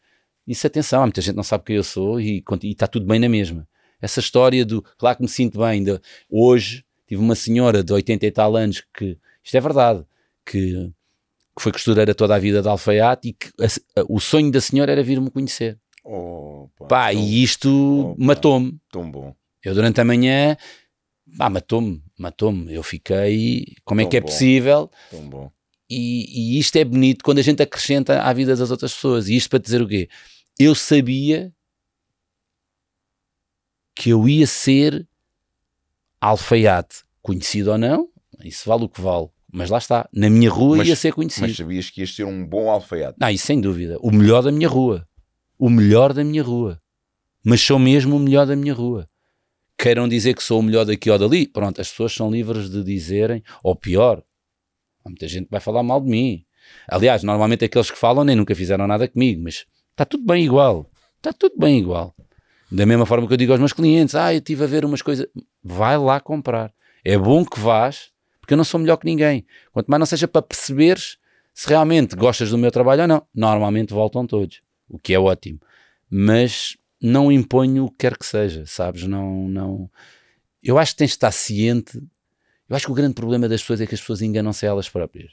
isso atenção, muita gente não sabe quem eu sou e, e está tudo bem na mesma. Essa história do. Claro que me sinto bem. De, hoje tive uma senhora de 80 e tal anos que. Isto é verdade. Que que foi costureira toda a vida de alfaiate e que a, a, o sonho da senhora era vir-me conhecer. Opa, pá, tão, e isto matou-me. Tão bom. Eu durante a manhã, pá, matou-me, matou-me. Eu fiquei, como é que é bom, possível? Tão bom. E, e, isto é bonito quando a gente acrescenta à vida das outras pessoas. E isto para dizer o quê? Eu sabia que eu ia ser alfaiate, conhecido ou não, isso vale o que vale. Mas lá está, na minha rua mas, ia ser conhecido. Mas sabias que ias ser um bom alfaiate? Ah, isso sem dúvida. O melhor da minha rua. O melhor da minha rua. Mas sou mesmo o melhor da minha rua. Queiram dizer que sou o melhor daqui ou dali, pronto, as pessoas são livres de dizerem, ou pior, há muita gente que vai falar mal de mim. Aliás, normalmente aqueles que falam nem nunca fizeram nada comigo, mas está tudo bem igual. Está tudo bem igual. Da mesma forma que eu digo aos meus clientes, ah, eu estive a ver umas coisas, vai lá comprar. É bom que vás, porque eu não sou melhor que ninguém. Quanto mais não seja para perceberes se realmente gostas do meu trabalho ou não. Normalmente voltam todos, o que é ótimo. Mas não imponho o que quer que seja, sabes? Não, não. Eu acho que tens de estar ciente. Eu acho que o grande problema das pessoas é que as pessoas enganam-se a elas próprias.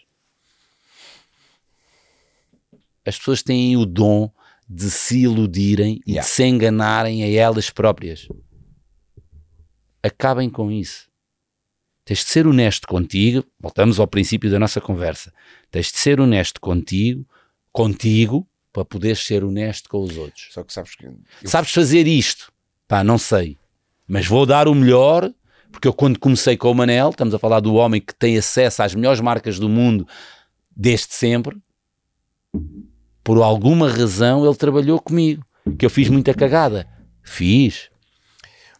As pessoas têm o dom de se iludirem e de se enganarem a elas próprias. Acabem com isso. Tens de ser honesto contigo. Voltamos ao princípio da nossa conversa. Tens de ser honesto contigo, contigo, para poderes ser honesto com os outros. Só que sabes que. Eu... Sabes fazer isto? Pá, não sei. Mas vou dar o melhor, porque eu, quando comecei com o Manel, estamos a falar do homem que tem acesso às melhores marcas do mundo desde sempre. Por alguma razão ele trabalhou comigo. Que eu fiz muita cagada. Fiz.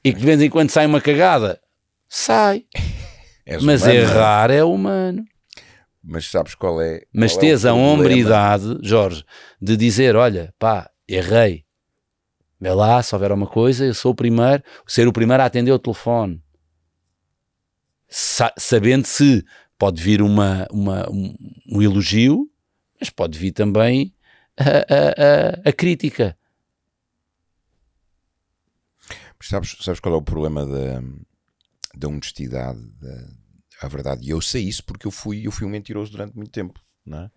E que de vez em quando sai uma cagada. Sai. És mas humano, errar é? é humano. Mas sabes qual é? Qual mas é tens a hombridade, Jorge, de dizer: olha, pá, errei. Vê lá, se houver uma coisa, eu sou o primeiro, ser o primeiro a atender o telefone. Sa sabendo se pode vir uma, uma, um, um, elogio, mas pode vir também a, a, a, a crítica. sabes, sabes qual é o problema da da honestidade, da, verdade. E eu sei isso porque eu fui, eu fui um mentiroso durante muito tempo, não é?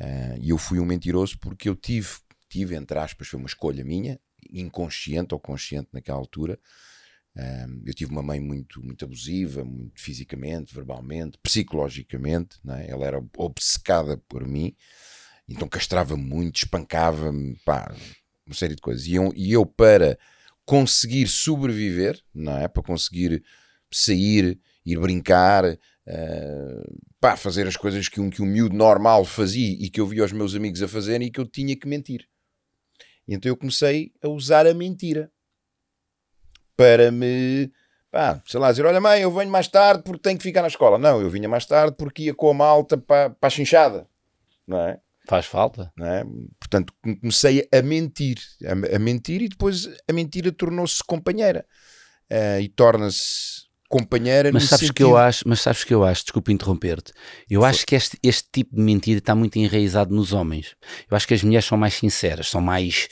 Uh, e eu fui um mentiroso porque eu tive, tive, entre aspas, foi uma escolha minha, inconsciente ou consciente naquela altura. Uh, eu tive uma mãe muito, muito abusiva, muito fisicamente, verbalmente, psicologicamente. É? Ela era obcecada por mim, então castrava-me muito, espancava-me, pá, uma série de coisas. E eu, e eu, para conseguir sobreviver, não é? Para conseguir sair, ir brincar, uh, pá, fazer as coisas que um, que um miúdo normal fazia e que eu via os meus amigos a fazerem e que eu tinha que mentir. Então eu comecei a usar a mentira para me, pá, sei lá, dizer: Olha, mãe, eu venho mais tarde porque tenho que ficar na escola. Não, eu vinha mais tarde porque ia com a malta para, para a chinchada, não é? Faz falta. Não é? Portanto, comecei a mentir, a, a mentir e depois a mentira tornou-se companheira uh, e torna-se companheira mas sabes sentido... que eu acho mas sabes que eu acho desculpa interromper-te eu Foi. acho que este, este tipo de mentira está muito enraizado nos homens. Eu acho que as mulheres são mais sinceras são mais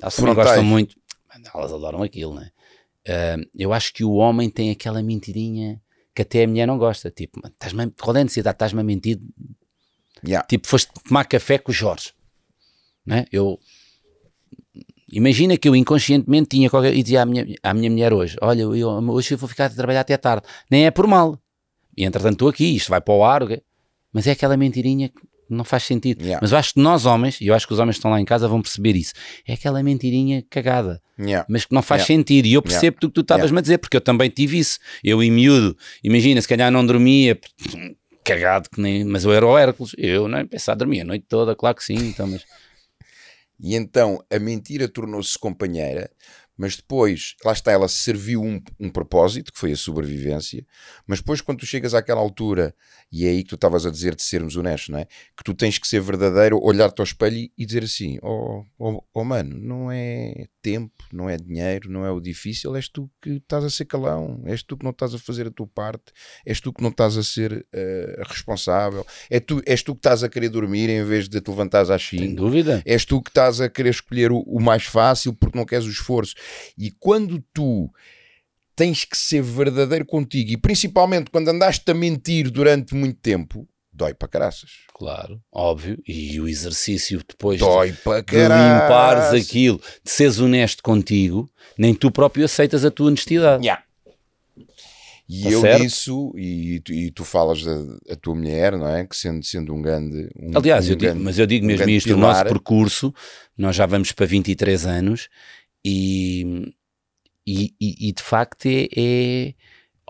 elas também gostam muito elas adoram aquilo né uh, eu acho que o homem tem aquela mentirinha que até a mulher não gosta tipo estás-me qual é a necessidade? Estás-me a mentir? Yeah. tipo foste tomar café com o Jorge né eu Imagina que eu inconscientemente tinha qualquer, e dizia à minha, à minha mulher hoje: Olha, eu, hoje eu vou ficar a trabalhar até tarde. Nem é por mal. E entretanto estou aqui, isto vai para o ar. Mas é aquela mentirinha que não faz sentido. Yeah. Mas eu acho que nós homens, e eu acho que os homens que estão lá em casa vão perceber isso, é aquela mentirinha cagada, yeah. mas que não faz yeah. sentido. E eu percebo yeah. que tu estavas-me a dizer, porque eu também tive isso. Eu em miúdo, imagina, se calhar não dormia, cagado que nem. Mas eu era o Hércules, eu não pensava, dormia a noite toda, claro que sim, então, mas. E então a mentira tornou-se companheira, mas depois, lá está, ela serviu um, um propósito, que foi a sobrevivência, mas depois quando tu chegas àquela altura, e é aí que tu estavas a dizer de sermos honestos, não é? Que tu tens que ser verdadeiro, olhar-te ao espelho e dizer assim, oh, oh, oh mano, não é tempo, não é dinheiro, não é o difícil, és tu que estás a ser calão, és tu que não estás a fazer a tua parte, és tu que não estás a ser uh, responsável, é tu, és tu que estás a querer dormir em vez de te levantares às 5. Sem dúvida. És tu que estás a querer escolher o, o mais fácil porque não queres o esforço. E quando tu tens que ser verdadeiro contigo, e principalmente quando andaste a mentir durante muito tempo, dói para caraças. Claro, óbvio. E o exercício depois dói de, para de limpares aquilo, de seres honesto contigo, nem tu próprio aceitas a tua honestidade. Yeah. E tá eu certo? e, e, tu falas da tua mulher, não é? Que sendo, sendo um grande. Um, Aliás, um eu grande, digo, mas eu digo mesmo um isto: pilar. o nosso percurso, nós já vamos para 23 anos e, e, e, de facto é, é,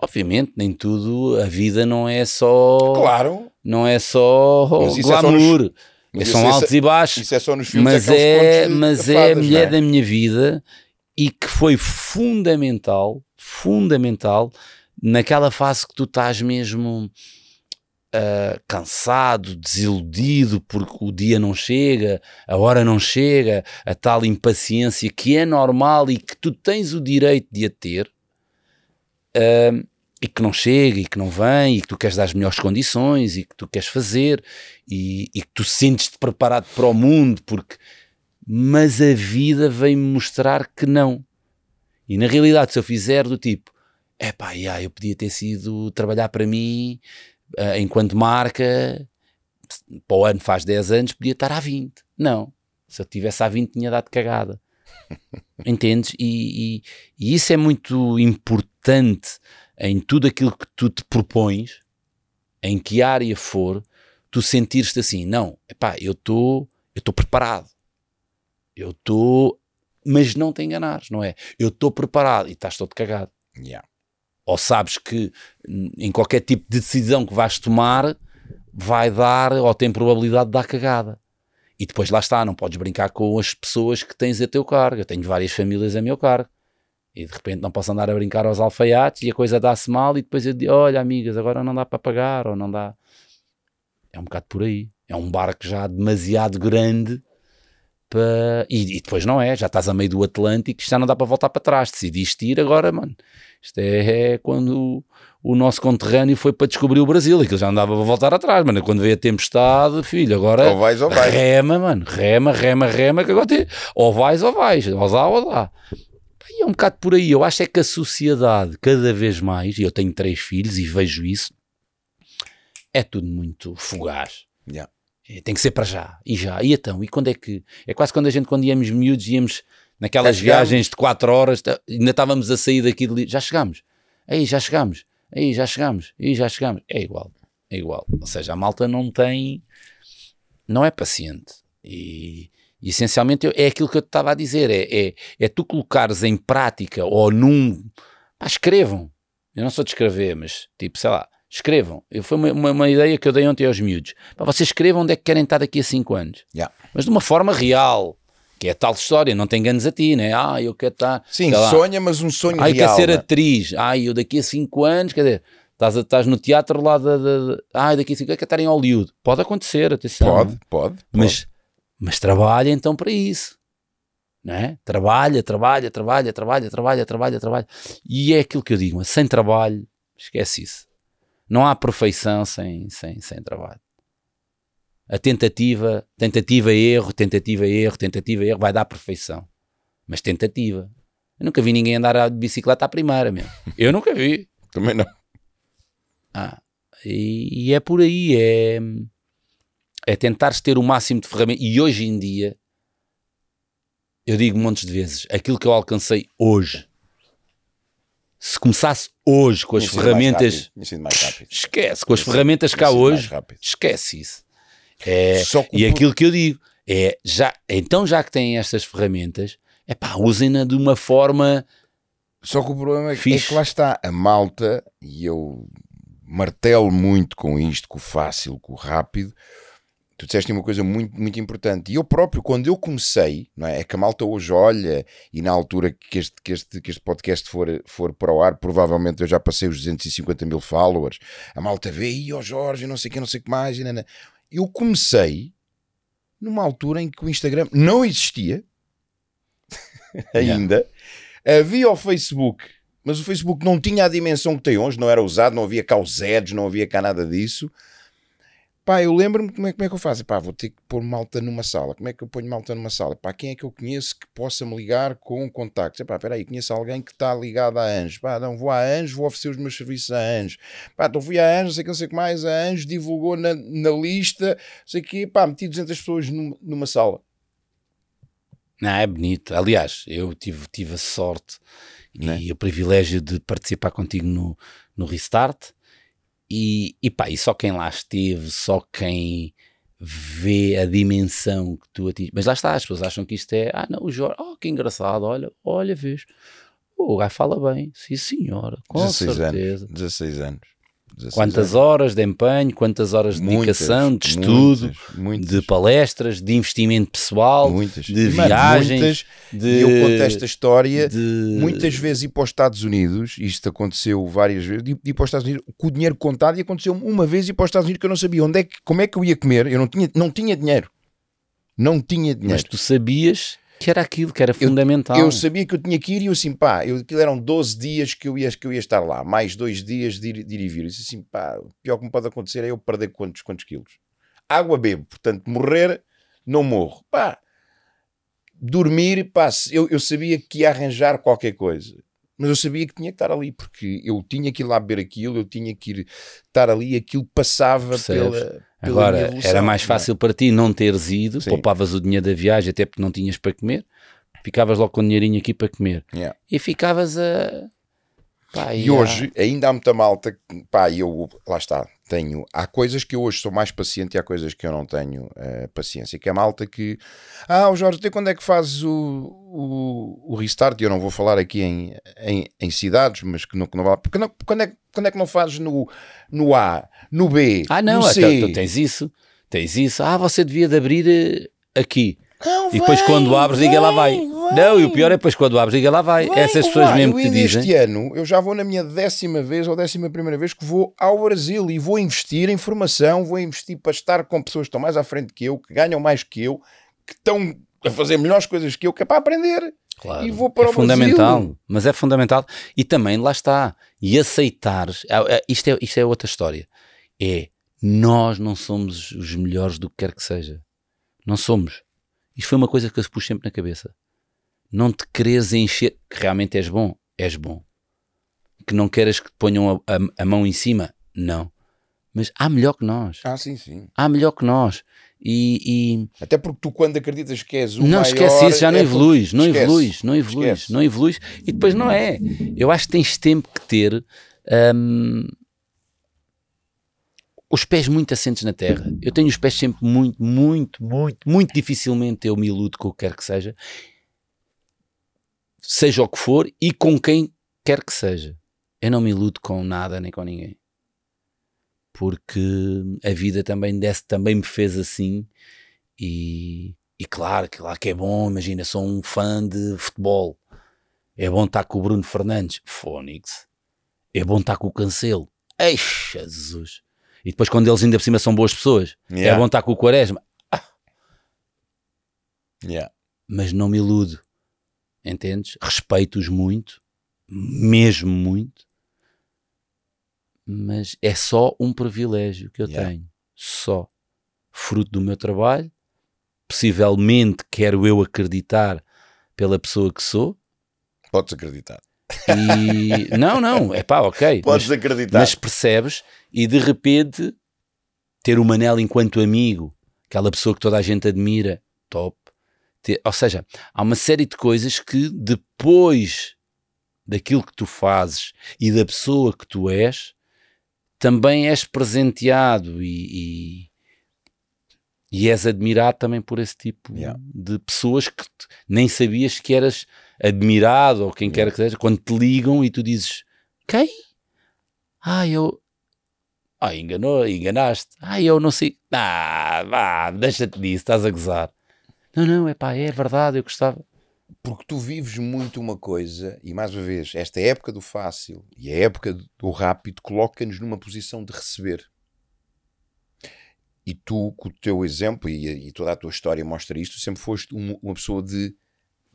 obviamente nem tudo a vida não é só claro. não é só glamour. é nos, são altos é, e baixos. isso é só nos filmes mas é, mas é a mulher é? da minha vida e que foi fundamental fundamental naquela fase que tu estás mesmo uh, cansado, desiludido porque o dia não chega, a hora não chega, a tal impaciência que é normal e que tu tens o direito de a ter. Uh, e que não chega e que não vem e que tu queres dar as melhores condições e que tu queres fazer e, e que tu sentes-te preparado para o mundo porque mas a vida vem-me mostrar que não e na realidade se eu fizer do tipo é pá, yeah, eu podia ter sido trabalhar para mim uh, enquanto marca, para o ano faz 10 anos, podia estar a 20. Não. Se eu tivesse a 20, tinha dado cagada. [laughs] Entendes? E, e, e, isso é muito importante em tudo aquilo que tu te propões, em que área for, tu sentires-te assim, não, epá, eu estou eu estou preparado. Eu estou, mas não te enganares, não é? Eu estou preparado e estás todo cagado. Yeah ou sabes que em qualquer tipo de decisão que vais tomar vai dar ou tem probabilidade de dar cagada. E depois lá está, não podes brincar com as pessoas que tens a teu cargo. Eu tenho várias famílias a meu cargo. E de repente não posso andar a brincar aos alfaiates e a coisa dá-se mal e depois eu digo, olha amigas, agora não dá para pagar ou não dá. É um bocado por aí. É um barco já demasiado grande para... E, e, depois não é, já estás a meio do Atlântico, já não dá para voltar para trás. Decidiste ir agora, mano. Isto é, é quando o, nosso conterrâneo foi para descobrir o Brasil, e que já não dava para voltar atrás, mano. Quando veio a tempestade, filho, agora. Ou vais ou vais. Rema, mano. Rema, rema, rema, que agora tem. Ou vais ou vais. Ou dá ou dá. E é um bocado por aí. Eu acho é que a sociedade, cada vez mais, e eu tenho três filhos e vejo isso, é tudo muito fugaz. Yeah. É, tem que ser para já, e já, e então, e quando é que, é quase quando a gente, quando íamos miúdos, íamos naquelas viagens de 4 horas, ainda estávamos a sair daqui, de, já chegámos, aí já chegámos, aí já chegámos, aí já chegámos, é igual, é igual, ou seja, a malta não tem, não é paciente, e, e essencialmente é aquilo que eu te estava a dizer, é, é, é tu colocares em prática, ou num, pá, escrevam, eu não sou de escrever, mas tipo, sei lá, Escrevam. Eu, foi uma, uma, uma, ideia que eu dei ontem aos miúdos. Para vocês escrevam onde é que querem estar daqui a 5 anos. Yeah. Mas de uma forma real. Que é tal história, não te enganes a ti, né? Ah, eu quero estar. Sim, sonha, mas um sonho ah, real. Ah, quer ser né? atriz. Ah, eu daqui a 5 anos, quer dizer, estás, estás no teatro lá da. Ah, daqui a 5 anos quer estar em Hollywood. Pode acontecer, atenção. Pode, pode. pode. Mas, mas trabalha então para isso. É? Trabalha, trabalha, trabalha, trabalha, trabalha, trabalha, trabalha. E é aquilo que eu digo, sem trabalho, esquece isso. Não há perfeição sem, sem, sem trabalho. A tentativa, tentativa, erro, tentativa, erro, tentativa, erro, vai dar perfeição. Mas tentativa. Eu nunca vi ninguém andar de bicicleta à primeira, mesmo. [laughs] Eu nunca vi. Também não. Ah, e, e, é por aí, é, é tentar ter o máximo de ferramentas. E hoje em dia, eu digo montes de vezes, aquilo que eu alcancei hoje, se começasse hoje com as ferramentas, esquece, com as ferramentas cá hoje, esquece isso. É, e aquilo que eu digo é, já, então já que têm estas ferramentas, é pá, usem-na de uma forma. Só que o problema é que, é que lá está a malta, e eu martelo muito com isto, com o fácil, com o rápido. Tu disseste uma coisa muito, muito importante. E eu próprio, quando eu comecei, não é? é que a malta hoje olha, e na altura que este, que este, que este podcast for, for para o ar, provavelmente eu já passei os 250 mil followers. A malta vê, e ó oh Jorge, não sei o que, não sei o que mais. E não, não eu comecei numa altura em que o Instagram não existia [laughs] ainda. Yeah. Havia o Facebook, mas o Facebook não tinha a dimensão que tem hoje, não era usado, não havia cá os ads, não havia cá nada disso. Pá, eu lembro-me como é, como é que eu faço. Pá, vou ter que pôr malta numa sala. Como é que eu ponho malta numa sala? Pá, quem é que eu conheço que possa me ligar com contactos? Pá, espera aí, conheço alguém que está ligado a Anjos. Pá, não, vou a Anjos, vou oferecer os meus serviços a Anjos. Pá, então fui a Anjos, não sei que, não sei que mais. A Anjos divulgou na, na lista, sei que, pá, meti 200 pessoas numa, numa sala. Não, é bonito. Aliás, eu tive, tive a sorte é? e o privilégio de participar contigo no, no Restart e, e pá, e só quem lá esteve, só quem vê a dimensão que tu atinges. Mas lá está, as pessoas acham que isto é, ah não, o Jorge, oh que engraçado, olha, olha, vês, o gajo fala bem, sim senhora, com 16 certeza. Anos, 16 anos. Quantas anos. horas de empenho, quantas horas de muitas, dedicação, de estudo, muitas, muitas. de palestras, de investimento pessoal, de viagens. de, e eu conto esta história de... muitas vezes ir para os Estados Unidos, isto aconteceu várias vezes, ir para os Estados Unidos com o dinheiro contado e aconteceu uma vez ir para os Estados Unidos que eu não sabia onde é que, como é que eu ia comer, eu não tinha, não tinha dinheiro. Não tinha dinheiro. Mas tu sabias que era aquilo que era fundamental. Eu, eu, sabia que eu tinha que ir e eu assim, pá, eu, aquilo eram 12 dias que eu ia, que eu ia estar lá, mais dois dias de ir, de ir e vir. Eu disse assim, pá, o pior que me pode acontecer é eu perder quantos, quantos quilos. Água bebo, portanto, morrer, não morro. Pá, dormir, pá, eu, eu sabia que ia arranjar qualquer coisa. Mas eu sabia que tinha que estar ali, porque eu tinha que ir lá beber aquilo, eu tinha que ir estar ali, aquilo passava pela, Agora, era mais é? fácil para ti não teres ido, Sim. poupavas o dinheiro da viagem, até porque não tinhas para comer, ficavas logo com o dinheirinho aqui para comer. Yeah. E ficavas a. Pá, e, e hoje ainda há muita malta, pá, eu, lá está, tenho, há coisas que eu hoje sou mais paciente e há coisas que eu não tenho uh, paciência, que é malta que, ah, o Jorge, até quando é que fazes o, o, o restart? Eu não vou falar aqui em, em, em cidades, mas que não, que não vale, porque não, quando, é, quando é que não fazes no, no A, no B, ah, não, no C? Então, tu tens isso, tens isso, ah, você devia de abrir eh, aqui. Não, e depois quando abres, vem, ninguém lá vai. Não, e o pior é depois quando abres, ninguém lá vai. Essas pessoas vai. mesmo eu que te dizem. Este ano eu já vou na minha décima vez ou décima primeira vez que vou ao Brasil e vou investir em formação, vou investir para estar com pessoas que estão mais à frente que eu, que ganham mais que eu, que estão a fazer melhores coisas que eu, que é para aprender. Claro, e vou para é o fundamental, Brasil. mas é fundamental. E também lá está. E aceitar, é, é, isto é, isto é outra história. É nós não somos os melhores do que quer que seja. Não somos. Isto foi uma coisa que eu pus sempre na cabeça. Não te queres encher, que realmente és bom, és bom. Que não queres que te ponham a, a, a mão em cima, não. Mas há melhor que nós. Ah, sim, sim. Há melhor que nós. E, e... Até porque tu, quando acreditas que és o não maior... esquece isso, já não é evoluís, não esquece. evoluís, não evoluís, esquece. não evoluís. E depois não é. Eu acho que tens tempo que ter hum, os pés muito assentes na terra. Eu tenho os pés sempre muito, muito, muito, muito dificilmente eu me iludo com o que quer que seja, seja o que for e com quem quer que seja. Eu não me iludo com nada nem com ninguém. porque a vida também, desse, também me fez assim e, e claro, claro que é bom, imagina, sou um fã de futebol, é bom estar com o Bruno Fernandes, Fónix, é bom estar com o Cancelo, Ei, Jesus, e depois quando eles ainda por cima são boas pessoas, é Yeah. é bom estar com o Quaresma, Yeah. mas não me iludo, entendes? Respeito-os muito, mesmo muito, mas é só um privilégio que eu Yeah. tenho, só fruto do meu trabalho. Possivelmente quero eu acreditar pela pessoa que sou. Podes acreditar. E não, não, é pá, ok. Podes mas, acreditar. mas percebes e de repente ter o Manel enquanto amigo, aquela pessoa que toda a gente admira, top. Ter- ou seja, há uma série de coisas que depois daquilo que tu fazes e da pessoa que tu és, também és presenteado e, e, e és admirado também por esse tipo Yeah. de pessoas que nem sabias que eras admirado ou quem quer que seja, quando te ligam e tu dizes quem? Ah, eu. Ah, enganou, enganaste. Ah, eu não sei. Ah, vá, deixa-te disso, estás a gozar. Não, não, é pá, é verdade, eu gostava. Porque tu vives muito uma coisa, e mais uma vez, esta época do fácil e a época do rápido coloca-nos numa posição de receber. E tu, com o teu exemplo e, e toda a tua história mostra isto, sempre foste uma pessoa de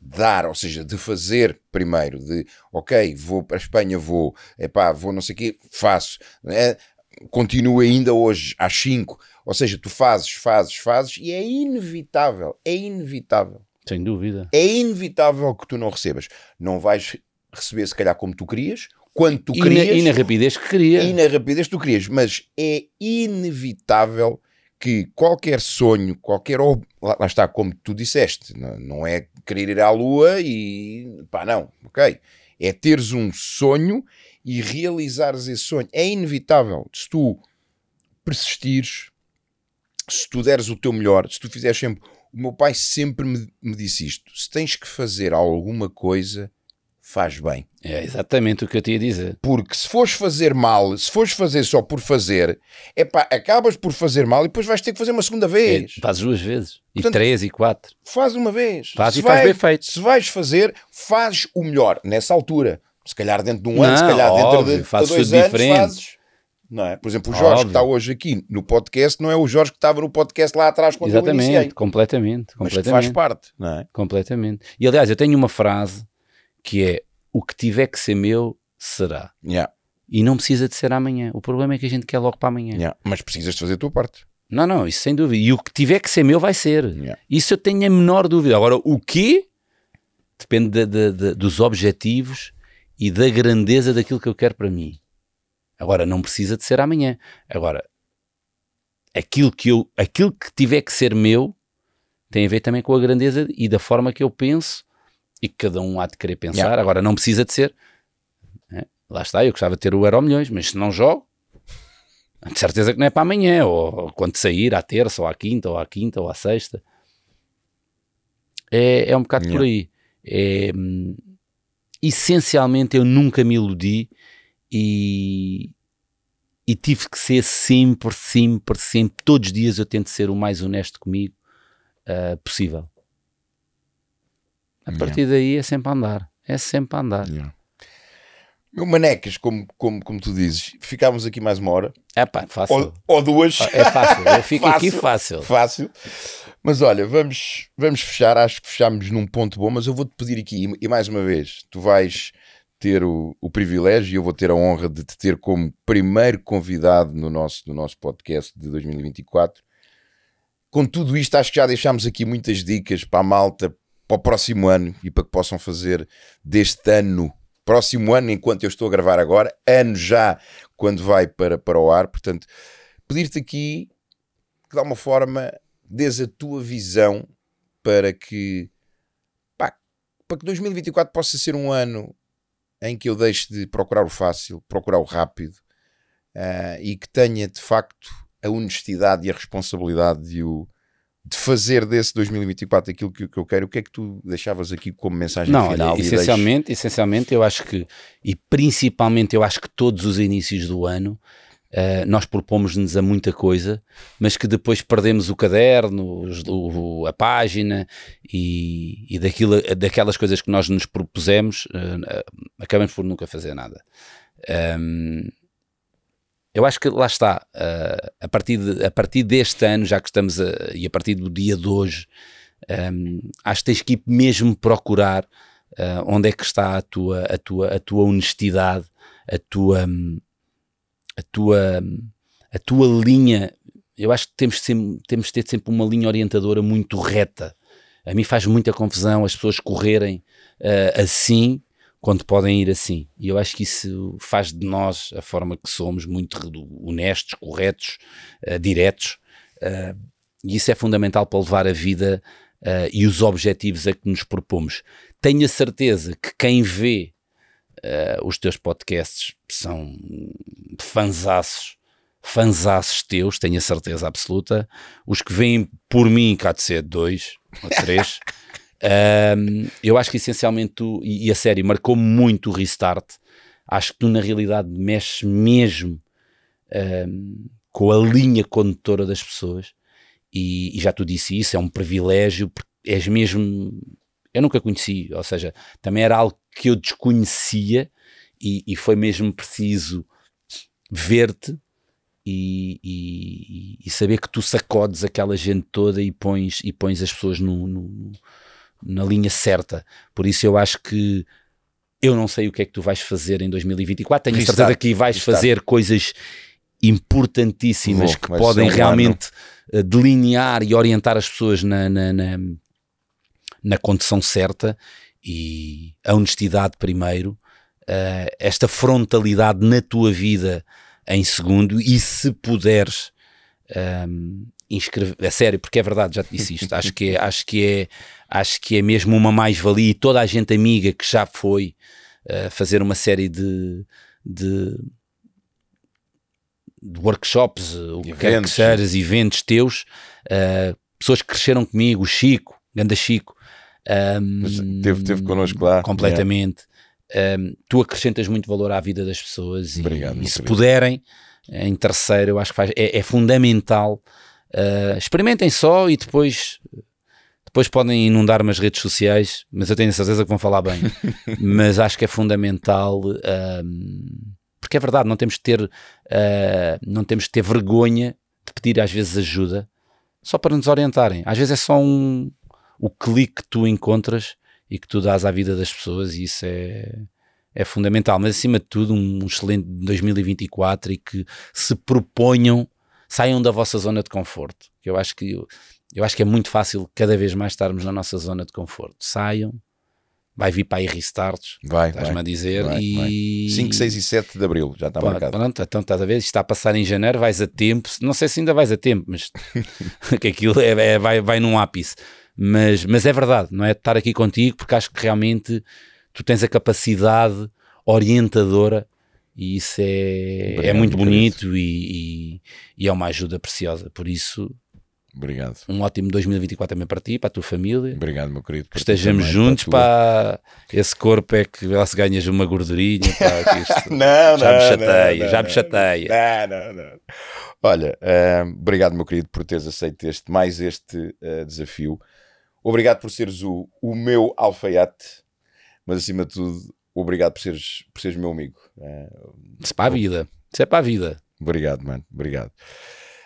dar, ou seja, de fazer primeiro, de ok, vou para a Espanha, vou, epá, vou não sei o quê, faço, é, continuo ainda hoje às 5, ou seja, tu fazes, fazes, fazes, e é inevitável, é inevitável Sem dúvida. é inevitável que tu não recebas. Não vais receber, se calhar, como tu querias, quando tu E na, querias e na rapidez que queria. e na rapidez que tu querias, mas é inevitável que qualquer sonho, qualquer. Lá, lá está, como tu disseste, não, não é querer ir à lua e. pá, não, ok. É teres um sonho e realizares esse sonho. É inevitável. Se tu persistires, se tu deres o teu melhor, se tu fizeres sempre. O meu pai sempre me, me disse isto: se tens que fazer alguma coisa, faz bem. É exatamente o que eu tinha a dizer. Porque se fores fazer mal, se fores fazer só por fazer, epá, acabas por fazer mal e depois vais ter que fazer uma segunda É, vez. fazes duas vezes. E Portanto, três e quatro. Faz uma vez. Faz se e faz bem feito. Se vais fazer, faz o melhor nessa altura. Se calhar dentro de um ano, se Não, calhar dentro óbvio, de, de fazes dois tudo anos, diferente. fazes. Não é? Por exemplo, o Jorge que Óbvio. está hoje aqui no podcast não é o Jorge que estava no podcast lá atrás quando eu iniciei. Exatamente, completamente. Mas que completamente. faz parte, não é? Completamente. E aliás, eu tenho uma frase que é: o que tiver que ser meu, será. Yeah, E não precisa de ser amanhã. O problema é que a gente quer logo para amanhã. yeah. Mas precisas de fazer a tua parte. Não, não, isso sem dúvida. E o que tiver que ser meu, vai ser. Yeah. Isso eu tenho a menor dúvida. Agora, o quê? Depende de- de- de- dos objetivos e da grandeza daquilo que eu quero para mim. Agora, não precisa de ser amanhã. Agora, aquilo que, eu, aquilo que tiver que ser meu tem a ver também com a grandeza e da forma que eu penso e que cada um há de querer pensar. Yeah. Agora, não precisa de ser. né? Lá está, eu gostava de ter o Euro Milhões, mas se não jogo, de certeza que não é para amanhã, ou quando sair, à terça, ou à quinta, ou à quinta, ou à sexta. É, é um bocado por aí. É, hum, essencialmente, eu nunca me iludi e, e tive que ser sempre, sempre, sempre, todos os dias eu tento ser o mais honesto comigo ah, possível. A Yeah. partir daí é sempre a andar. É sempre a andar. Meu manecas, como, como, como tu dizes, ficámos aqui mais uma hora. É pá, fácil. Ou, ou duas. É fácil. Eu fico [laughs] aqui fácil. Fácil. Mas olha, vamos, vamos fechar. Acho que fechamos num ponto bom, mas eu vou-te pedir aqui, e- e mais uma vez, tu vais ter o, o privilégio e eu vou ter a honra de te ter como primeiro convidado no nosso, no nosso podcast de 2024. Com tudo isto, acho que já deixámos aqui muitas dicas para a malta para o próximo ano e para que possam fazer deste ano, próximo ano, enquanto eu estou a gravar agora, ano já quando vai para, para o ar. Portanto, pedir-te aqui que de alguma forma dês a tua visão para que pá, para que 2024 possa ser um ano em que eu deixe de procurar o fácil, procurar o rápido ah, e que tenha de facto a honestidade e a responsabilidade de, o, de fazer desse 2024 aquilo que, que eu quero. O que é que tu deixavas aqui como mensagem Não, final? olha, essencialmente, essencialmente eu acho que, e principalmente eu acho que todos os inícios do ano, Uh, nós propomos-nos a muita coisa, mas que depois perdemos o caderno, o, a página e, e daquilo, daquelas coisas que nós nos propusemos, uh, acabamos por nunca fazer nada. Um, eu acho que lá está, uh, a, partir de, a partir deste ano, já que estamos a, e a partir do dia de hoje, um, acho que tens que ir mesmo procurar uh, onde é que está a tua, a tua, a tua honestidade, a tua, a tua, a tua linha. Eu acho que temos, temos de ter sempre uma linha orientadora muito reta. A mim faz muita confusão as pessoas correrem uh, assim quando podem ir assim. E eu acho que isso faz de nós a forma que somos, muito honestos, corretos, uh, diretos. Uh, e isso é fundamental para levar a vida uh, e os objetivos a que nos propomos. Tenho a certeza que quem vê os teus podcasts são fanzaços, fanzaços teus, tenho a certeza absoluta. Os que vêm por mim, cá de ser dois ou três. [laughs] um, eu acho que essencialmente tu, e, e a série marcou muito o restart. Acho que tu, na realidade, mexes mesmo um, com a linha condutora das pessoas e, e, já tu disse isso, é um privilégio, porque és mesmo. Eu nunca conheci, ou seja, também era algo que eu desconhecia e, e foi mesmo preciso ver-te e, e, saber que tu sacodes aquela gente toda e pões, e pões as pessoas no, no, na linha certa. Por isso eu acho que eu não sei o que é que tu vais fazer em 2024. Tenho certeza que vais fazer coisas importantíssimas Vou, que podem realmente ano. Eh, delinear e orientar as pessoas na, na, na, na condição certa e a honestidade primeiro, uh, esta frontalidade na tua vida em segundo e se puderes um, ehm, inscrever, é sério, porque é verdade, já te disse isto, acho que é, acho que é, acho que é mesmo uma mais-valia e toda a gente amiga que já foi uh, fazer uma série de, de de workshops, o que quer que sejas, eventos teus, uh, pessoas que cresceram comigo, o Chico, Ganda Chico. Um, teve, teve connosco lá. Completamente. Um, tu acrescentas muito valor à vida das pessoas Obrigado, e, e se puderem, em terceiro, eu acho que faz, é, é fundamental. Uh, experimentem só e depois depois podem inundar umas redes sociais, mas eu tenho a certeza que vão falar bem. [laughs] mas acho que é fundamental um, porque é verdade, não temos de ter, uh, não temos de ter vergonha de pedir às vezes ajuda só para nos orientarem. Às vezes é só um, o clique que tu encontras e que tu dás à vida das pessoas e isso é, é fundamental. Mas acima de tudo, um excelente 2024 e que se proponham, saiam da vossa zona de conforto. Eu acho que eu acho que é muito fácil cada vez mais estarmos na nossa zona de conforto. Saiam, vai vir para aí restarts, vai, estás-me a dizer. Vai, e... Vai. 5, 6 e 7 de Abril, já está Pá, marcado. Pronto, então estás a ver, está a passar em janeiro, vais a tempo, não sei se ainda vais a tempo, mas [laughs] que aquilo é, é, vai, vai num ápice. Mas, mas é verdade, não é estar aqui contigo, porque acho que realmente tu tens a capacidade orientadora e isso é, é muito bonito e, e, e é uma ajuda preciosa. Por isso, Obrigado. Um ótimo 2024 também para ti, para a tua família. Obrigado, meu querido. Que estejamos também, juntos, para esse corpo é que lá se ganhas uma gordurinha. Pá, [laughs] isto, não, já não, me chateia, não, já me chateia. Não, não, não. Olha, uh, obrigado, meu querido, por teres aceito este, mais este uh, desafio. Obrigado por seres o, o meu alfaiate, mas acima de tudo, obrigado por seres, por seres meu amigo. Uh, Isso é para a vida. Isso é para a vida. Obrigado, mano. Obrigado.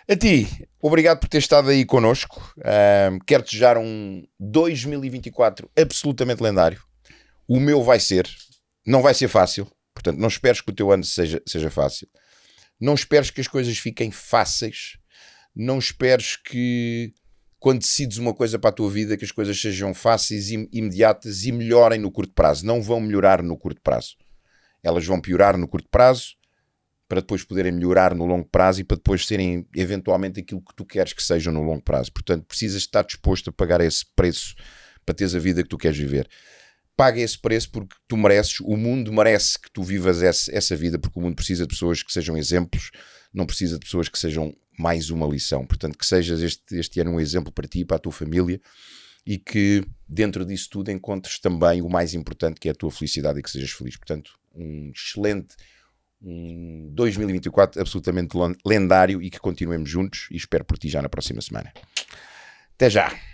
A ti, obrigado por ter estado aí connosco. Um, quero desejar um 2024 absolutamente lendário. O meu vai ser, não vai ser fácil, portanto, não esperes que o teu ano seja, seja fácil. Não esperes que as coisas fiquem fáceis. Não esperes que, quando decides uma coisa para a tua vida, que as coisas sejam fáceis, e imediatas e melhorem no curto prazo. Não vão melhorar no curto prazo. Elas vão piorar no curto prazo para depois poderem melhorar no longo prazo e para depois serem eventualmente aquilo que tu queres que sejam no longo prazo. Portanto, precisas estar disposto a pagar esse preço para teres a vida que tu queres viver. Paga esse preço porque tu mereces, o mundo merece que tu vivas essa, essa vida, porque o mundo precisa de pessoas que sejam exemplos, não precisa de pessoas que sejam mais uma lição. Portanto, que sejas este, este ano um exemplo para ti e para a tua família e que dentro disso tudo encontres também o mais importante que é a tua felicidade e que sejas feliz. Portanto, um excelente um 2024 absolutamente lendário e que continuemos juntos e espero por ti já na próxima semana. Até já!